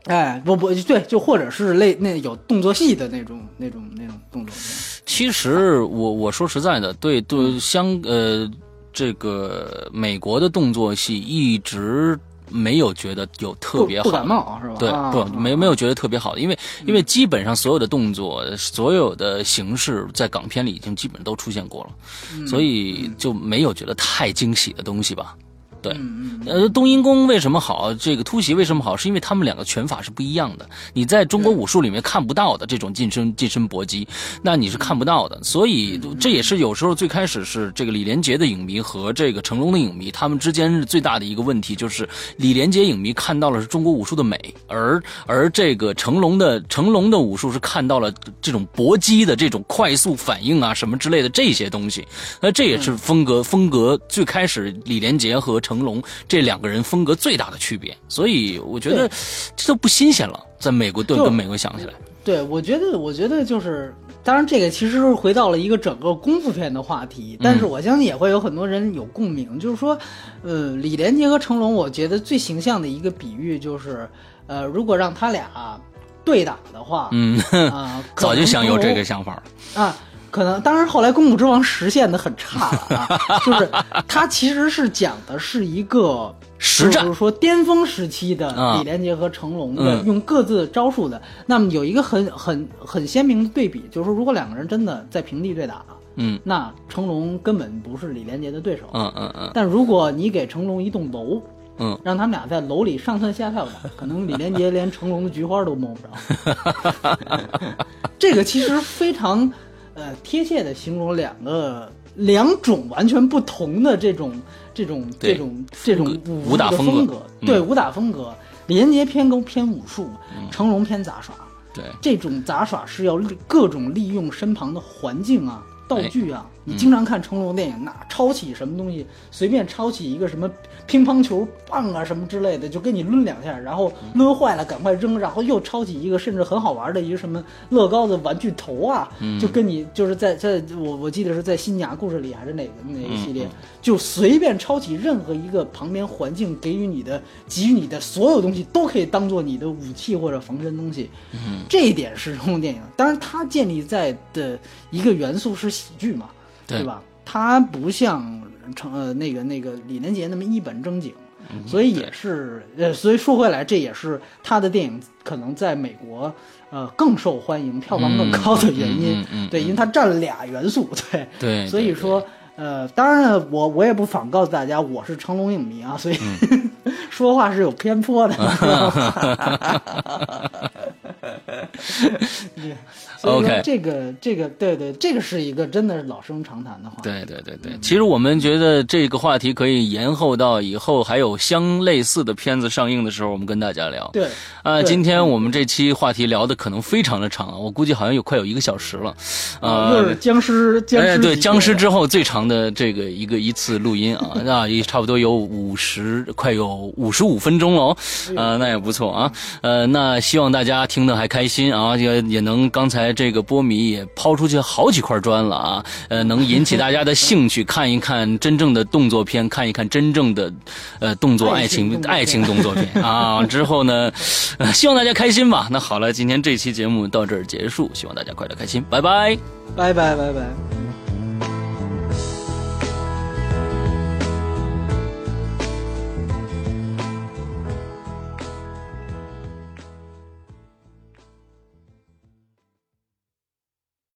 哎，不不对，就或者是类那有动作戏的那种那种那种动作片。其实我我说实在的，对对相呃这个美国的动作戏一直没有觉得有特别不不好的感冒是吧？对，啊、不啊没没有觉得特别好的，因为因为基本上所有的动作、所有的形式在港片里已经基本都出现过了，嗯所以就没有觉得太惊喜的东西吧。对，嗯嗯呃，冬阴功为什么好？这个突袭为什么好？是因为他们两个拳法是不一样的，你在中国武术里面看不到的这种近身近身搏击，那你是看不到的。所以这也是有时候最开始是这个李连杰的影迷和这个成龙的影迷，他们之间最大的一个问题，就是李连杰影迷看到了是中国武术的美，而而这个成龙的成龙的武术是看到了这种搏击的这种快速反应啊什么之类的这些东西。那这也是风格风格最开始李连杰和成龙这两个人风格最大的区别，所以我觉得这都不新鲜了，在美国盾就跟美国想起来，对，我觉得，我觉得就是，当然这个其实是回到了一个整个功夫片的话题，但是我相信也会有很多人有共鸣，就是说，呃，李连杰和成龙，我觉得最形象的一个比喻就是，呃，如果让他俩对打的话，嗯，早就想有这个想法了，啊，可能当然后来《功夫之王》实现的很差了啊，就是它其实是讲的是一个实战就是说巅峰时期的啊李连杰和成龙的、嗯用各自招数的。那么有一个很很很鲜明的对比，就是说如果两个人真的在平地对打，嗯那成龙根本不是李连杰的对手。嗯嗯嗯但如果你给成龙一栋楼，嗯，让他们俩在楼里上蹿下跳的，可能李连杰连成龙的菊花都摸不着。这个其实非常呃贴切的形容两个两种完全不同的这种这种这种这种武武打的风格对武打风格。李连杰偏攻偏武术，成龙偏杂耍。对，这种杂耍是要利各种利用身旁的环境啊、道具啊。你经常看成龙电影，那抄起什么东西，随便抄起一个什么乒乓球棒啊什么之类的，就给你抡两下，然后抡坏了赶快扔，然后又抄起一个甚至很好玩的一个什么乐高的玩具头啊，就跟你就是在在我我记得是在新雅故事里还是哪个哪个系列，就随便抄起任何一个旁边环境给予你的给予你的所有东西，都可以当做你的武器或者防身东西。这一点是成龙电影，当然它建立在的一个元素是喜剧嘛，对吧？他不像成呃那个那个李连杰那么一本正经，嗯所以也是呃，所以说回来，这也是他的电影可能在美国呃更受欢迎、票房更高的原因。对，因为它占了俩元素，对对所以说。呃，当然了，我我也不妨告诉大家，我是成龙影迷啊，所以、说话是有偏颇的。对所以说 OK 这个这个对对，这个是一个真的是老生常谈的话。对对对对，其实我们觉得这个话题可以延后到以后还有相类似的片子上映的时候，我们跟大家聊。对啊，对。今天我们这期话题聊的可能非常的长啊，我估计好像有快有一个小时了。呃又是，僵尸僵尸、哎，对，僵尸之后最长的这个一个一次录音啊，那也差不多有五十，快有五十五分钟了哦，呃，那也不错啊，呃，那希望大家听的还开心啊，也也能刚才这个波米也抛出去好几块砖了啊，呃，能引起大家的兴趣，看一看真正的动作片，看一看真正的呃动作爱爱情爱情动作片 啊，之后呢，呃希望大家开心吧。那好了，今天这期节目到这儿结束，希望大家快乐开心，拜拜。拜拜拜拜。